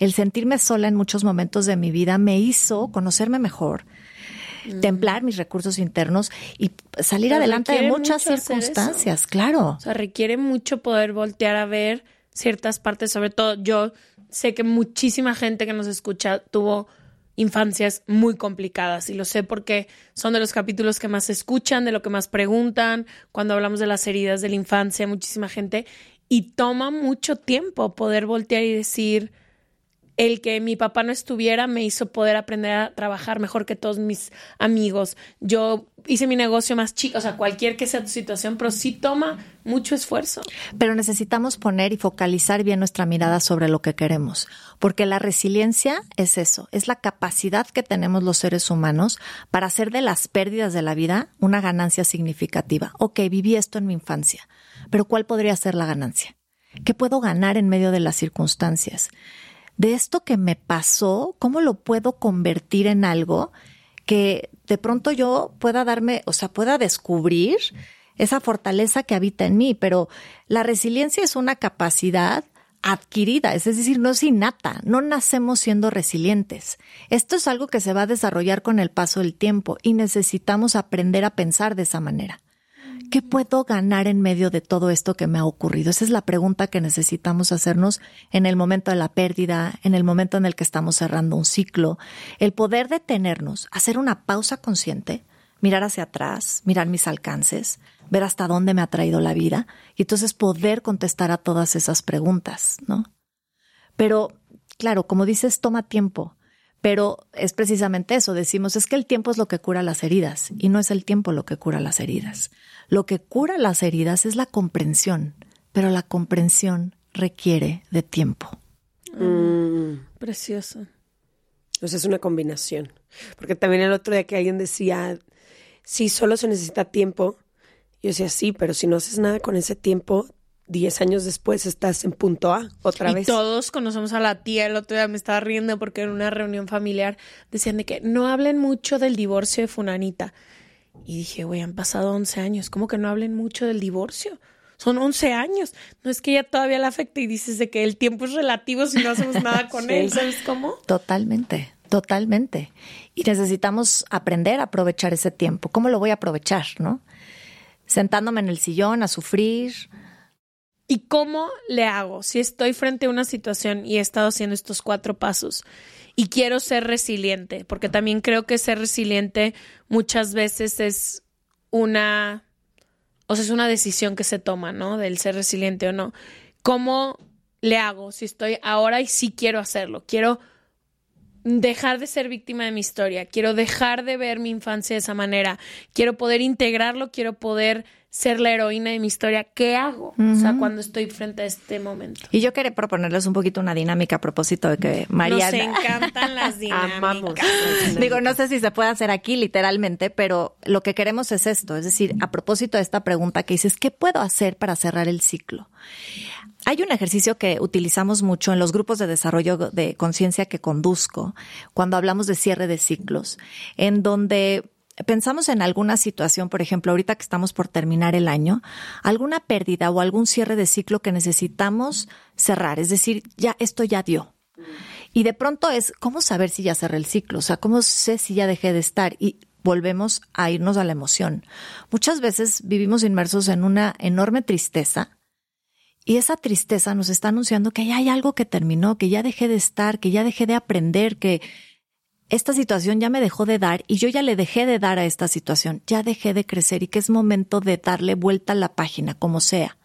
D: El sentirme sola en muchos momentos de mi vida me hizo conocerme mejor templar mis recursos internos y salir adelante de muchas circunstancias, claro.
A: O sea, requiere mucho poder voltear a ver ciertas partes, sobre todo yo sé que muchísima gente que nos escucha tuvo infancias muy complicadas y lo sé porque son de los capítulos que más escuchan, de lo que más preguntan, cuando hablamos de las heridas de la infancia, muchísima gente y toma mucho tiempo poder voltear y decir, el que mi papá no estuviera me hizo poder aprender a trabajar mejor que todos mis amigos. Yo hice mi negocio más chico, o sea, cualquier que sea tu situación, pero sí toma mucho esfuerzo.
D: Pero necesitamos poner y focalizar bien nuestra mirada sobre lo que queremos, porque la resiliencia es eso, es la capacidad que tenemos los seres humanos para hacer de las pérdidas de la vida una ganancia significativa. Ok, viví esto en mi infancia, pero ¿cuál podría ser la ganancia? ¿Qué puedo ganar en medio de las circunstancias? De esto que me pasó, ¿cómo lo puedo convertir en algo que de pronto yo pueda darme, o sea, pueda descubrir esa fortaleza que habita en mí? Pero la resiliencia es una capacidad adquirida, es decir, no es innata, no nacemos siendo resilientes. Esto es algo que se va a desarrollar con el paso del tiempo y necesitamos aprender a pensar de esa manera. ¿Qué puedo ganar en medio de todo esto que me ha ocurrido? Esa es la pregunta que necesitamos hacernos en el momento de la pérdida, en el momento en el que estamos cerrando un ciclo. El poder detenernos, hacer una pausa consciente, mirar hacia atrás, mirar mis alcances, ver hasta dónde me ha traído la vida y entonces poder contestar a todas esas preguntas, ¿no? Pero, claro, como dices, toma tiempo. Pero es precisamente eso, decimos, es que el tiempo es lo que cura las heridas y no es el tiempo lo que cura las heridas. Lo que cura las heridas es la comprensión, pero la comprensión requiere de tiempo.
A: Mm. Precioso.
C: Pues es una combinación. Porque también el otro día que alguien decía, sí, solo se necesita tiempo. Yo decía, sí, pero si no haces nada con ese tiempo, diez años después estás en punto A otra
A: y
C: vez.
A: Todos conocemos a la tía, el otro día me estaba riendo porque en una reunión familiar decían de que no hablen mucho del divorcio de Funanita. Y dije, güey, han pasado 11 años, ¿cómo que no hablen mucho del divorcio? Son 11 años. No es que ella todavía la afecte y dices de que el tiempo es relativo si no hacemos nada con él, ¿sabes cómo?
D: Totalmente, totalmente. Y necesitamos aprender a aprovechar ese tiempo. ¿Cómo lo voy a aprovechar, no? Sentándome en el sillón a sufrir,
A: ¿Y cómo le hago si estoy frente a una situación y he estado haciendo estos cuatro pasos y quiero ser resiliente? Porque también creo que ser resiliente muchas veces es una, o sea, es una decisión que se toma, ¿no? Del ser resiliente o no. ¿Cómo le hago si estoy ahora y sí quiero hacerlo? Quiero dejar de ser víctima de mi historia, quiero dejar de ver mi infancia de esa manera, quiero poder integrarlo, quiero poder ser la heroína de mi historia, ¿qué hago? O sea, cuando estoy frente a este momento.
D: Y yo quería proponerles un poquito una dinámica a propósito de que Mariana...
A: Nos encantan las dinámicas.
D: Digo, no sé si se puede hacer aquí literalmente, pero lo que queremos es esto, es decir, a propósito de esta pregunta que dices, ¿qué puedo hacer para cerrar el ciclo? Hay un ejercicio que utilizamos mucho en los grupos de desarrollo de conciencia que conduzco, cuando hablamos de cierre de ciclos, en donde pensamos en alguna situación, por ejemplo, ahorita que estamos por terminar el año, alguna pérdida o algún cierre de ciclo que necesitamos cerrar, es decir, ya esto ya dio. Y de pronto es, ¿cómo saber si ya cerré el ciclo? O sea, ¿cómo sé si ya dejé de estar? Y volvemos a irnos a la emoción. Muchas veces vivimos inmersos en una enorme tristeza y esa tristeza nos está anunciando que ya hay algo que terminó, que ya dejé de estar, que ya dejé de aprender, que esta situación ya me dejó de dar y yo ya le dejé de dar a esta situación, ya dejé de crecer y que es momento de darle vuelta a la página, como sea.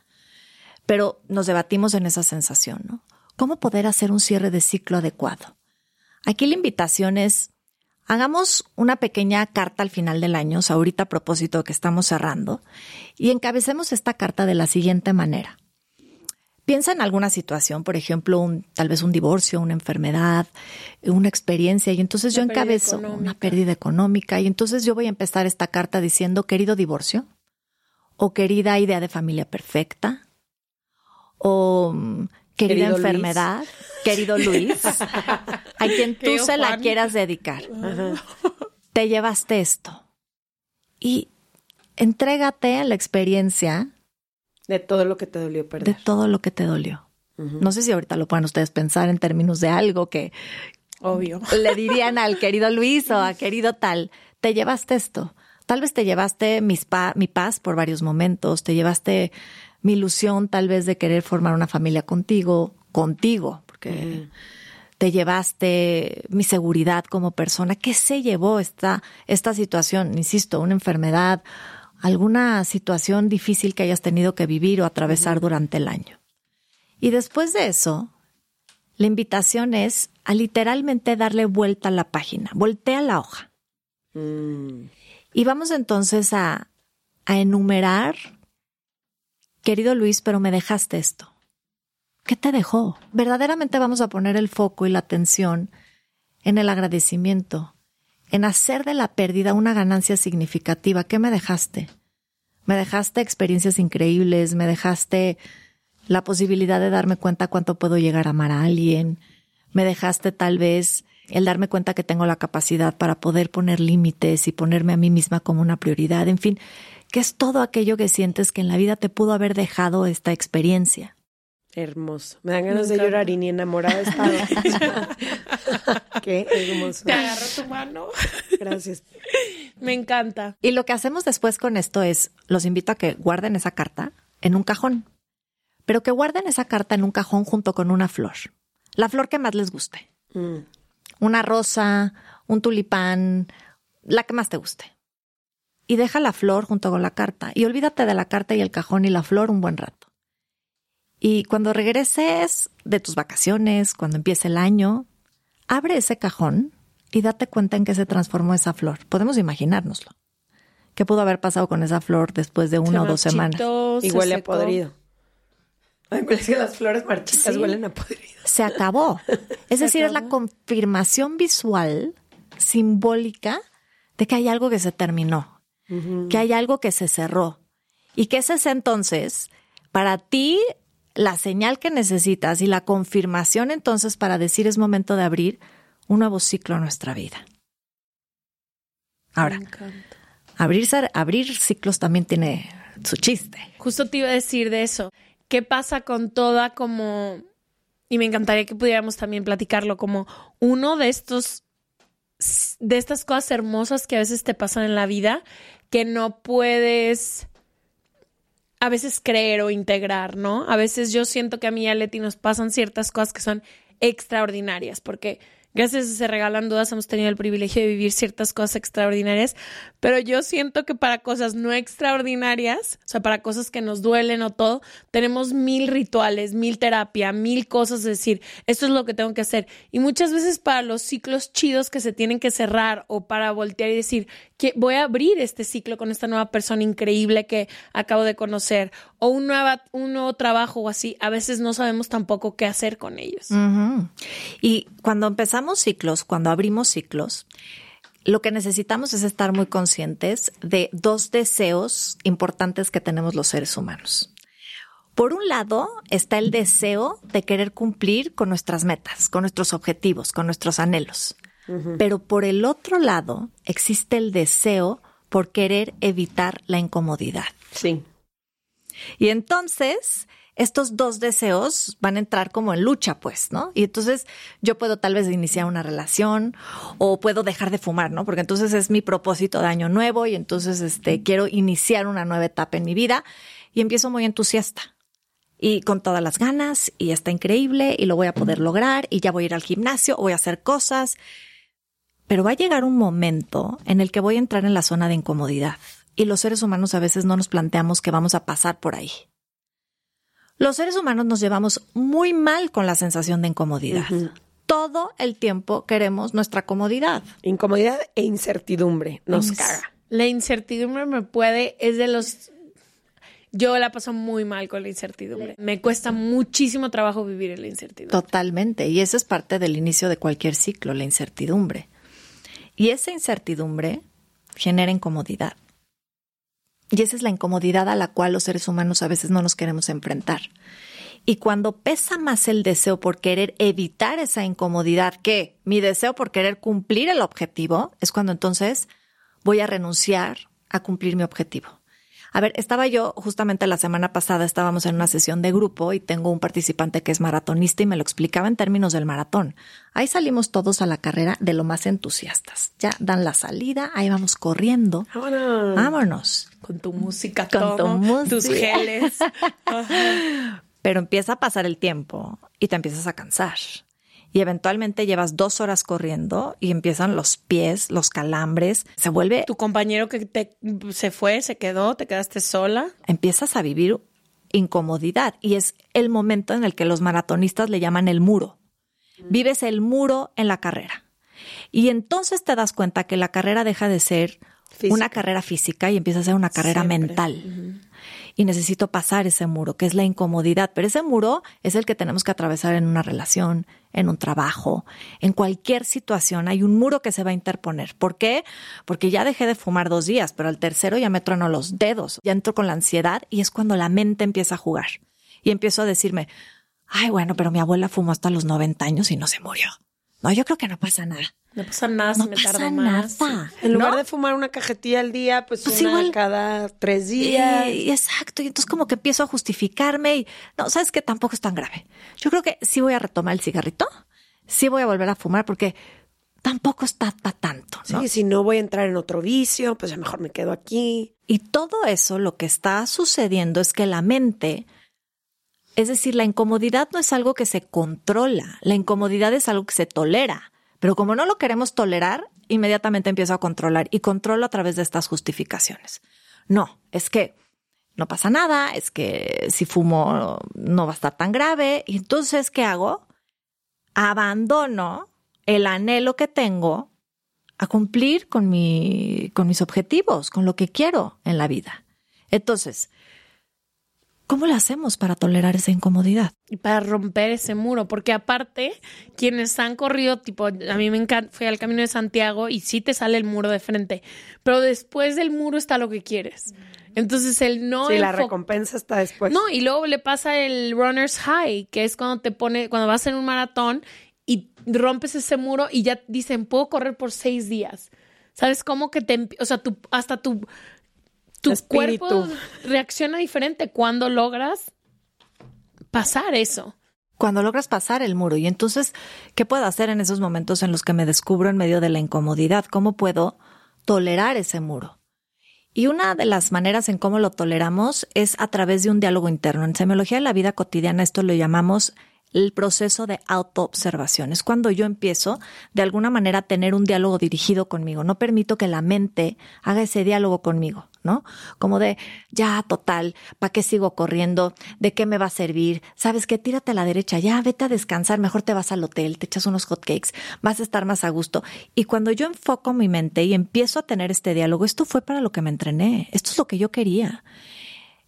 D: Pero nos debatimos en esa sensación, ¿no? ¿Cómo poder hacer un cierre de ciclo adecuado? Aquí la invitación es, hagamos una pequeña carta al final del año, ahorita a propósito que estamos cerrando, y encabecemos esta carta de la siguiente manera. Piensa en alguna situación, por ejemplo, un, tal vez un divorcio, una enfermedad, una experiencia, y entonces yo encabezo una pérdida económica, y entonces yo voy a empezar esta carta diciendo, querido divorcio, o querida idea de familia perfecta, o mm, querida enfermedad, querido Luis, a quien tú se la quieras dedicar. Te llevaste esto. Y entrégate a la experiencia
C: de todo lo que te dolió perder.
D: De todo lo que te dolió. No sé si ahorita lo pueden ustedes pensar en términos de algo que
C: obvio
D: le dirían al querido Luis o a querido tal, te llevaste esto. Tal vez te llevaste mis pa mi paz por varios momentos, te llevaste mi ilusión tal vez de querer formar una familia contigo, contigo, porque te llevaste mi seguridad como persona. ¿Qué se llevó esta, esta situación? Insisto, una enfermedad, alguna situación difícil que hayas tenido que vivir o atravesar durante el año. Y después de eso, la invitación es a literalmente darle vuelta a la página, voltea la hoja.
C: Mm.
D: Y vamos entonces a, a enumerar, querido Luis, pero me dejaste esto. ¿Qué te dejó? Verdaderamente vamos a poner el foco y la atención en el agradecimiento, en hacer de la pérdida una ganancia significativa. ¿Qué me dejaste? Me dejaste experiencias increíbles, me dejaste la posibilidad de darme cuenta cuánto puedo llegar a amar a alguien, me dejaste tal vez el darme cuenta que tengo la capacidad para poder poner límites y ponerme a mí misma como una prioridad, en fin, que es todo aquello que sientes que en la vida te pudo haber dejado esta experiencia.
C: Hermoso. Me dan ganas de llorar y ni enamorada estaba. Qué hermoso.
A: Te agarro tu mano.
C: Gracias.
A: Me encanta.
D: Y lo que hacemos después con esto es, los invito a que guarden esa carta en un cajón, pero que guarden esa carta en un cajón junto con una flor. La flor que más les guste.
C: Mm.
D: Una rosa, un tulipán, la que más te guste. Y deja la flor junto con la carta. Y olvídate de la carta y el cajón y la flor un buen rato. Y cuando regreses de tus vacaciones, cuando empiece el año, abre ese cajón y date cuenta en qué se transformó esa flor. Podemos imaginárnoslo. ¿Qué pudo haber pasado con esa flor después de una o dos semanas?
C: Y huele a podrido. Ay, es que las flores marchitas huelen a podrido.
D: Se acabó. Es decir, es la confirmación visual, simbólica, de que hay algo que se terminó, que hay algo que se cerró. Y que ese es entonces, para ti, la señal que necesitas y la confirmación entonces para decir es momento de abrir un nuevo ciclo en nuestra vida. Ahora, abrir, abrir ciclos también tiene su chiste.
A: Justo te iba a decir de eso. ¿Qué pasa con toda como... Y me encantaría que pudiéramos también platicarlo como uno de estos de estas cosas hermosas que a veces te pasan en la vida que no puedes a veces creer o integrar, ¿no? A veces yo siento que a mí y a Leti nos pasan ciertas cosas que son extraordinarias, porque gracias a Se Regalan Dudas hemos tenido el privilegio de vivir ciertas cosas extraordinarias, pero yo siento que para cosas no extraordinarias, o sea, para cosas que nos duelen o todo, tenemos mil rituales, mil terapia, mil cosas, es decir, esto es lo que tengo que hacer. Y muchas veces para los ciclos chidos que se tienen que cerrar o para voltear y decir, que voy a abrir este ciclo con esta nueva persona increíble que acabo de conocer o un, nueva, un nuevo trabajo o así, a veces no sabemos tampoco qué hacer con ellos.
D: Y cuando empezamos ciclos, cuando abrimos ciclos, lo que necesitamos es estar muy conscientes de dos deseos importantes que tenemos los seres humanos. Por un lado está el deseo de querer cumplir con nuestras metas, con nuestros objetivos, con nuestros anhelos. Pero por el otro lado existe el deseo por querer evitar la incomodidad.
C: Sí.
D: Y entonces estos dos deseos van a entrar como en lucha, pues, ¿no? Y entonces yo puedo tal vez iniciar una relación o puedo dejar de fumar, ¿no? Porque entonces es mi propósito de año nuevo y entonces este quiero iniciar una nueva etapa en mi vida y empiezo muy entusiasta y con todas las ganas y está increíble y lo voy a poder lograr y ya voy a ir al gimnasio, voy a hacer cosas. Pero va a llegar un momento en el que voy a entrar en la zona de incomodidad y los seres humanos a veces no nos planteamos que vamos a pasar por ahí. Los seres humanos nos llevamos muy mal con la sensación de incomodidad. Todo el tiempo queremos nuestra comodidad.
C: Incomodidad e incertidumbre nos caga.
A: La incertidumbre me puede, es de los... Yo la paso muy mal con la incertidumbre. Me cuesta muchísimo trabajo vivir en la incertidumbre.
D: Totalmente. Y eso es parte del inicio de cualquier ciclo, la incertidumbre. Y esa incertidumbre genera incomodidad. Y esa es la incomodidad a la cual los seres humanos a veces no nos queremos enfrentar. Y cuando pesa más el deseo por querer evitar esa incomodidad que mi deseo por querer cumplir el objetivo, es cuando entonces voy a renunciar a cumplir mi objetivo. A ver, estaba yo justamente la semana pasada, estábamos en una sesión de grupo y tengo un participante que es maratonista y me lo explicaba en términos del maratón. Ahí salimos todos a la carrera de lo más entusiastas. Ya dan la salida, ahí vamos corriendo.
C: Vámonos.
D: Vámonos.
A: Con tu música,
D: Con tu música.
A: tus geles.
D: Pero empieza a pasar el tiempo y te empiezas a cansar. Y eventualmente llevas dos horas corriendo y empiezan los pies, los calambres. Se vuelve,
A: tu compañero que te, se fue, se quedó, te quedaste sola.
D: empiezas a vivir incomodidad. Y es el momento en el que los maratonistas le llaman el muro. Vives el muro en la carrera. Y entonces te das cuenta que la carrera deja de ser
C: Física.
D: una carrera física y empieza a ser una carrera
C: Siempre.
D: mental. Y necesito pasar ese muro, que es la incomodidad. Pero ese muro es el que tenemos que atravesar en una relación, en un trabajo, en cualquier situación. Hay un muro que se va a interponer. ¿Por qué? Porque ya dejé de fumar dos días, pero al tercero ya me trono los dedos. Ya entro con la ansiedad y es cuando la mente empieza a jugar. Y empiezo a decirme, ay, bueno, pero mi abuela fumó hasta los 90 años y no se murió. No, yo creo que no pasa nada.
A: No pasa nada si
D: No
A: me
D: pasa
A: tardo más.
D: nada.
C: En lugar
D: ¿No?
C: de fumar una cajetilla al día, pues,
D: Pues
C: una
D: igual-
C: cada tres días.
D: Y- exacto. Y entonces como que empiezo a justificarme y no, sabes que tampoco es tan grave. Yo creo que sí voy a retomar el cigarrito, sí voy a volver a fumar porque tampoco está pa' tanto, ¿no?
C: Sí, si no voy a entrar en otro vicio, pues ya mejor me quedo aquí.
D: Y todo eso lo que está sucediendo es que la mente, es decir, la incomodidad no es algo que se controla, la incomodidad es algo que se tolera. Pero como no lo queremos tolerar, inmediatamente empiezo a controlar y controlo a través de estas justificaciones. No, es que no pasa nada, es que si fumo no va a estar tan grave. Y entonces, ¿qué hago? Abandono el anhelo que tengo a cumplir con, con mis objetivos, con lo que quiero en la vida. Entonces, ¿cómo le hacemos para tolerar esa incomodidad?
A: Y para romper ese muro, porque aparte, quienes han corrido, tipo, a mí me encanta, fui al Camino de Santiago y sí te sale el muro de frente, pero después del muro está lo que quieres. Entonces el no
C: sí, la recompensa está después.
A: No, y luego le pasa el runner's high, que es cuando te pone, cuando vas en un maratón y rompes ese muro y ya dicen, puedo correr por seis días. ¿Sabes cómo que te, o sea, tu, hasta tu, tu
C: Espíritu.
A: cuerpo reacciona diferente cuando logras pasar eso?
D: Cuando logras pasar el muro. Y entonces, ¿qué puedo hacer en esos momentos en los que me descubro en medio de la incomodidad? ¿Cómo puedo tolerar ese muro? Y una de las maneras en cómo lo toleramos es a través de un diálogo interno. En semiología de la vida cotidiana esto lo llamamos el proceso de autoobservación. Es cuando yo empiezo de alguna manera a tener un diálogo dirigido conmigo. No permito que la mente haga ese diálogo conmigo, ¿no? Como de, ya, total, ¿para qué sigo corriendo? ¿De qué me va a servir? ¿Sabes qué? Tírate a la derecha, ya, vete a descansar, mejor te vas al hotel, te echas unos hotcakes, vas a estar más a gusto. Y cuando yo enfoco mi mente y empiezo a tener este diálogo, esto fue para lo que me entrené, esto es lo que yo quería.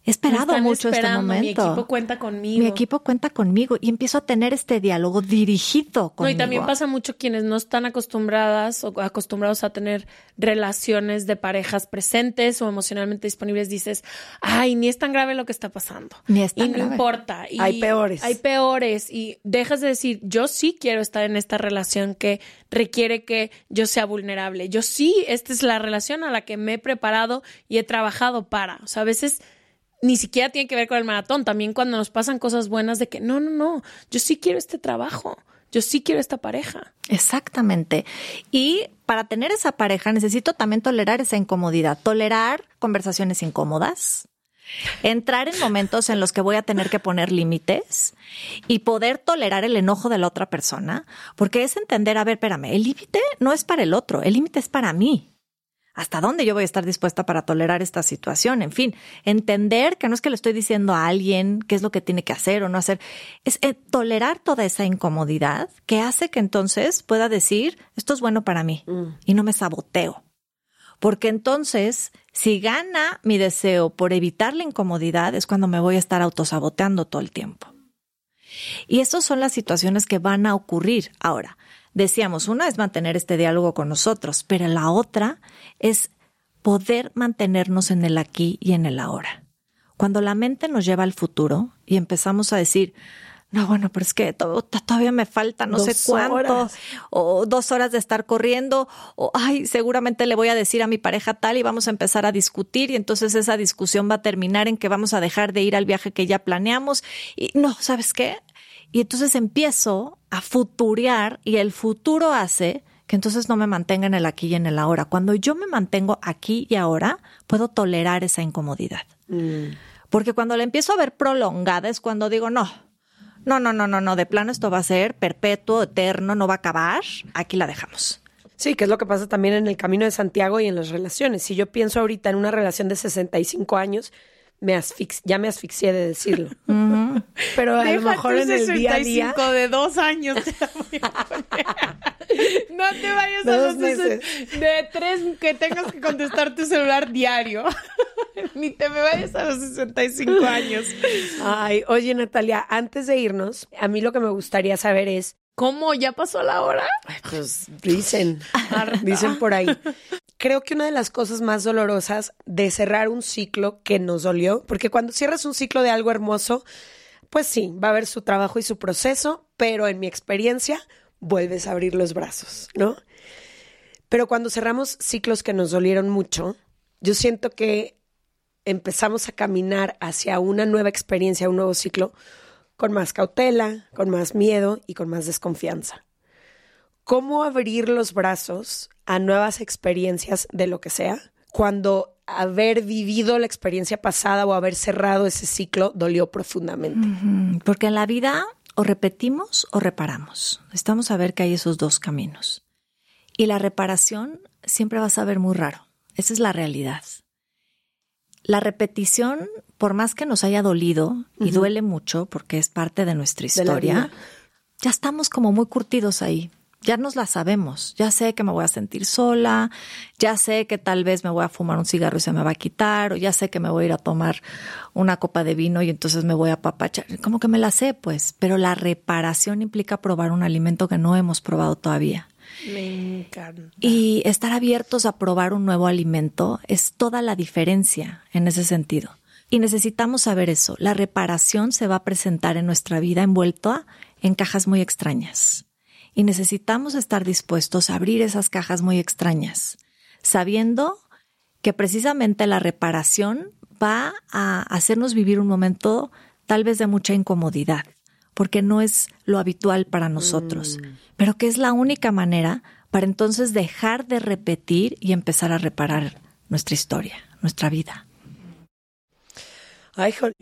D: He esperado
A: están
D: mucho este
A: mi
D: momento.
A: equipo cuenta conmigo.
D: Mi equipo cuenta conmigo y empiezo a tener este diálogo dirigido
A: No,
D: conmigo.
A: y también pasa mucho quienes no están acostumbradas o acostumbrados a tener relaciones de parejas presentes o emocionalmente disponibles, dices, ay, ni es tan grave lo que está pasando.
D: Ni es tan
A: y no importa. Y
C: Hay peores.
A: Hay peores. Y dejas de decir, yo sí quiero estar en esta relación que requiere que yo sea vulnerable. Yo sí, esta es la relación a la que me he preparado y he trabajado para. O sea, a veces ni siquiera tiene que ver con el maratón, también cuando nos pasan cosas buenas de que no, no, no, yo sí quiero este trabajo, yo sí quiero esta pareja.
D: Exactamente. Y para tener esa pareja necesito también tolerar esa incomodidad, tolerar conversaciones incómodas, entrar en momentos en los que voy a tener que poner límites y poder tolerar el enojo de la otra persona, porque es entender, a ver, espérame, el límite no es para el otro, el límite es para mí. ¿Hasta dónde yo voy a estar dispuesta para tolerar esta situación? En fin, entender que no es que le estoy diciendo a alguien qué es lo que tiene que hacer o no hacer, es eh, tolerar toda esa incomodidad que hace que entonces pueda decir, esto es bueno para mí y no me saboteo. Porque entonces, si gana mi deseo por evitar la incomodidad, es cuando me voy a estar autosaboteando todo el tiempo. Y esas son las situaciones que van a ocurrir. Ahora, decíamos, una es mantener este diálogo con nosotros, pero la otra es poder mantenernos en el aquí y en el ahora. Cuando la mente nos lleva al futuro y empezamos a decir, no, bueno, pero es que to- to- todavía me falta no sé
C: Dos
D: cuánto,
C: horas.
D: o dos horas de estar corriendo, o ay, seguramente le voy a decir a mi pareja tal y vamos a empezar a discutir y entonces esa discusión va a terminar en que vamos a dejar de ir al viaje que ya planeamos y no, ¿sabes qué? Y entonces empiezo a futurear y el futuro hace que entonces no me mantenga en el aquí y en el ahora. Cuando yo me mantengo aquí y ahora, puedo tolerar esa incomodidad. Porque cuando la empiezo a ver prolongada es cuando digo, no, no, no, no, no, no, de plano esto va a ser perpetuo, eterno, no va a acabar, aquí la dejamos.
C: Sí, que es lo que pasa también en el camino de Santiago y en las relaciones. Si yo pienso ahorita en una relación de 65 años, me asfix ya me asfixié de decirlo. Pero a lo mejor en el día a día.
A: de dos años te la voy a poner. No te vayas a los
C: meses.
A: de tres que tengas que contestar tu celular diario. Ni te me vayas a los 65 años.
C: Ay, oye Natalia, antes de irnos, a mí lo que me gustaría saber es,
A: ¿Cómo? ¿Ya pasó la hora?
C: pues dicen, dicen por ahí. Creo que una de las cosas más dolorosas de cerrar un ciclo que nos dolió, porque cuando cierras un ciclo de algo hermoso, pues sí, va a haber su trabajo y su proceso, pero en mi experiencia vuelves a abrir los brazos, ¿no? Pero cuando cerramos ciclos que nos dolieron mucho, yo siento que empezamos a caminar hacia una nueva experiencia, un nuevo ciclo, con más cautela, con más miedo y con más desconfianza. ¿Cómo abrir los brazos a nuevas experiencias de lo que sea cuando haber vivido la experiencia pasada o haber cerrado ese ciclo dolió profundamente?
D: Porque en la vida o repetimos o reparamos. Estamos a ver que hay esos dos caminos. Y la reparación siempre va a saber muy raro. Esa es la realidad. La repetición, por más que nos haya dolido, y duele mucho porque es parte de nuestra historia, ya estamos como muy curtidos ahí. Ya nos la sabemos. Ya sé que me voy a sentir sola. Ya sé que tal vez me voy a fumar un cigarro y se me va a quitar. O ya sé que me voy a ir a tomar una copa de vino y entonces me voy a papachar. Como que me la sé, pues. Pero la reparación implica probar un alimento que no hemos probado todavía.
A: Me encanta.
D: Y estar abiertos a probar un nuevo alimento es toda la diferencia en ese sentido. Y necesitamos saber eso. La reparación se va a presentar en nuestra vida envuelta en cajas muy extrañas. Y necesitamos estar dispuestos a abrir esas cajas muy extrañas, sabiendo que precisamente la reparación va a hacernos vivir un momento tal vez de mucha incomodidad, porque no es lo habitual para nosotros, pero que es la única manera para entonces dejar de repetir y empezar a reparar nuestra historia, nuestra vida.
C: Ay, jol-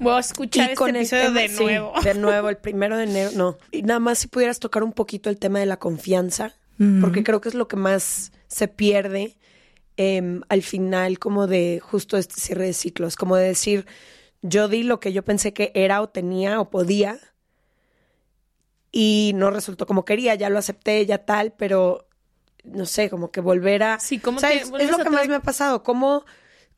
A: Voy a escuchar
C: Y
A: este episodio de
C: sí,
A: nuevo.
C: de nuevo, el primero de enero, no. Y nada más si pudieras tocar un poquito el tema de la confianza, porque creo que es lo que más se pierde em, al final, como de justo este cierre de ciclos, como de decir, yo di lo que yo pensé que era o tenía o podía y no resultó como quería, ya lo acepté, ya tal, pero no sé, como que volver a...
A: Sí, ¿cómo
C: O sea,
A: te
C: es, es lo que más me ha pasado, cómo,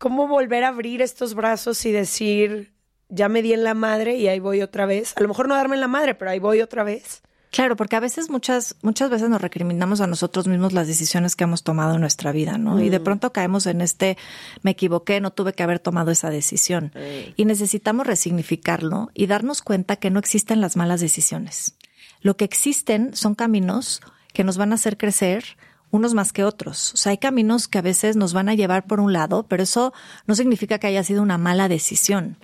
C: ¿Cómo volver a abrir estos brazos y decir, ya me di en la madre y ahí voy otra vez? A lo mejor no darme en la madre, pero ahí voy otra vez.
D: Claro, porque a veces muchas muchas veces nos recriminamos a nosotros mismos las decisiones que hemos tomado en nuestra vida, ¿no? Y de pronto caemos en este me equivoqué, no tuve que haber tomado esa decisión. Y necesitamos resignificarlo y darnos cuenta que no existen las malas decisiones. Lo que existen son caminos que nos van a hacer crecer unos más que otros. O sea, hay caminos que a veces nos van a llevar por un lado, pero eso no significa que haya sido una mala decisión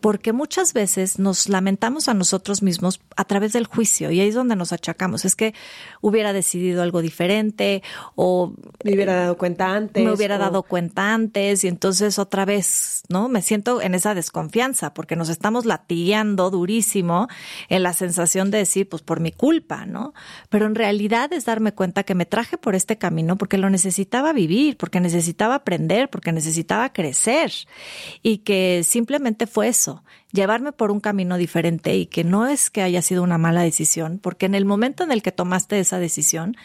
D: porque muchas veces nos lamentamos a nosotros mismos a través del juicio y ahí es donde nos achacamos. Es que hubiera decidido algo diferente o
C: me hubiera dado cuenta antes.
D: Me hubiera dado cuenta antes y entonces otra vez, ¿no? Me siento en esa desconfianza porque nos estamos latillando durísimo en la sensación de decir, pues por mi culpa, ¿no? Pero en realidad es darme cuenta que me traje por este camino porque lo necesitaba vivir, porque necesitaba aprender, porque necesitaba crecer y que simplemente fue eso, llevarme por un camino diferente y que no es que haya sido una mala decisión, porque en el momento en el que tomaste esa decisión,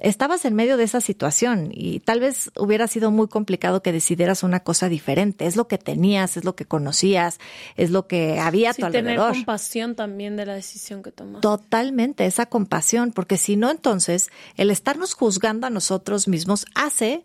D: estabas en medio de esa situación y tal vez hubiera sido muy complicado que decidieras una cosa diferente. Es lo que tenías, es lo que conocías, es lo que había a tu alrededor.
A: Tener compasión también de la decisión que tomaste.
D: Totalmente, esa compasión, porque si no, entonces el estarnos juzgando a nosotros mismos hace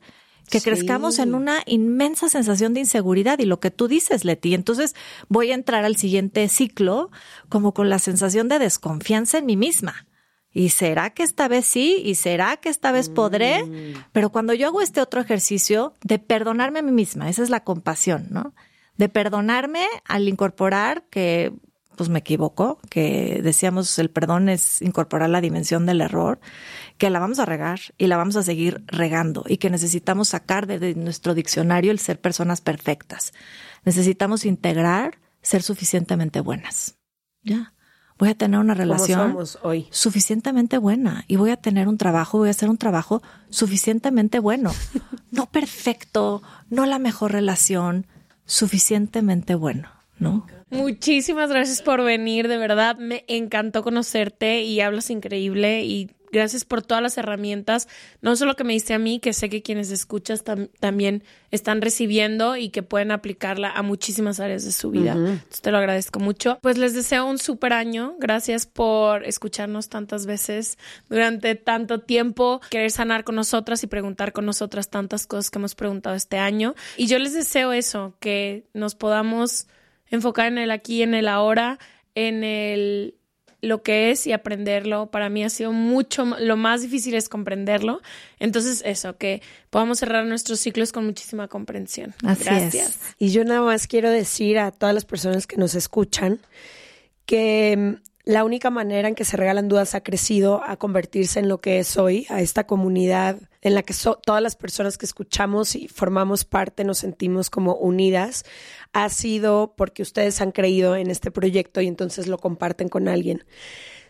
D: que crezcamos en una inmensa sensación de inseguridad y lo que tú dices, Leti. Entonces voy a entrar al siguiente ciclo como con la sensación de desconfianza en mí misma. ¿Y será que esta vez sí? ¿Y será que esta vez podré? Mm. Pero cuando yo hago este otro ejercicio de perdonarme a mí misma, esa es la compasión, ¿no? De perdonarme al incorporar que pues me equivoco, que decíamos el perdón es incorporar la dimensión del error, que la vamos a regar y la vamos a seguir regando y que necesitamos sacar de nuestro diccionario el ser personas perfectas. Necesitamos integrar ser suficientemente buenas. Ya. Voy a tener una relación
C: hoy?
D: suficientemente buena y voy a tener un trabajo, voy a hacer un trabajo suficientemente bueno. no perfecto, no la mejor relación, suficientemente bueno, ¿no?
A: Muchísimas gracias por venir, de verdad me encantó conocerte y hablas increíble y gracias por todas las herramientas, no solo que me diste a mí, que sé que quienes escuchas también están recibiendo y que pueden aplicarla a muchísimas áreas de su vida. Entonces te lo agradezco mucho. Pues les deseo un súper año. Gracias por escucharnos tantas veces durante tanto tiempo, querer sanar con nosotras y preguntar con nosotras tantas cosas que hemos preguntado este año. Y yo les deseo eso, que nos podamos enfocar en el aquí, en el ahora, en el lo que es y aprenderlo. Para mí ha sido mucho, lo más difícil es comprenderlo. Entonces, eso, que podamos cerrar nuestros ciclos con muchísima comprensión. Gracias.
C: Y yo nada más quiero decir a todas las personas que nos escuchan que mm, la única manera en que se regalan dudas ha crecido a convertirse en lo que es hoy, a esta comunidad en la que todas las personas que escuchamos y formamos parte nos sentimos como unidas, ha sido porque ustedes han creído en este proyecto y entonces lo comparten con alguien.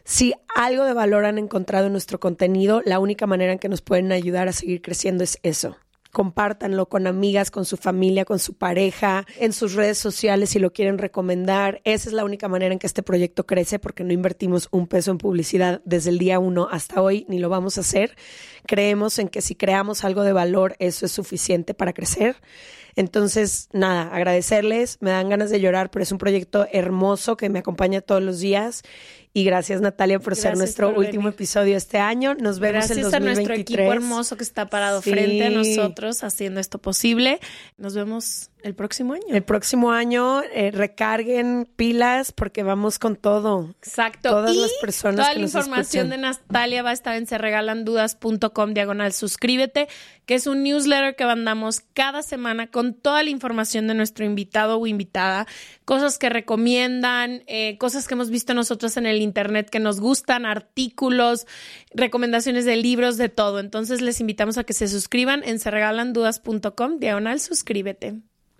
C: Si algo de valor han encontrado en nuestro contenido, la única manera en que nos pueden ayudar a seguir creciendo es eso, compártanlo con amigas, con su familia, con su pareja, en sus redes sociales si lo quieren recomendar. Esa es la única manera en que este proyecto crece porque no invertimos un peso en publicidad desde el día uno hasta hoy, ni lo vamos a hacer. Creemos en que si creamos algo de valor, eso es suficiente para crecer. Entonces, nada, agradecerles, me dan ganas de llorar, pero es un proyecto hermoso que me acompaña todos los días y gracias Natalia por ser nuestro último episodio este año. Nos vemos
A: en
C: 2023. Gracias a
A: nuestro equipo hermoso que está parado frente a nosotros haciendo esto posible. Nos vemos el próximo año.
C: El próximo año eh, recarguen pilas porque vamos con todo.
A: Exacto.
C: Todas las personas
A: toda la información de Natalia va a estar en serregalandudas.com diagonal suscríbete, que es un newsletter que mandamos cada semana con toda la información de nuestro invitado o invitada, cosas que recomiendan, eh, cosas que hemos visto nosotros en el internet que nos gustan, artículos, recomendaciones de libros, de todo. Entonces les invitamos a que se suscriban en serregalandudas.com diagonal suscríbete.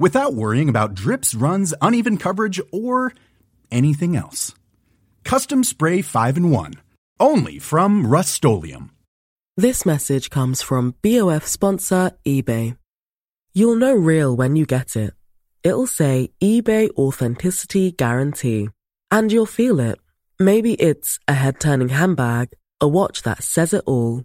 E: without worrying about drips, runs, uneven coverage, or anything else. Custom Spray 5 in 1. Only from Rust
F: This message comes from BOF sponsor eBay. You'll know real when you get it. It'll say eBay Authenticity Guarantee. And you'll feel it. Maybe it's a head turning handbag, a watch that says it all,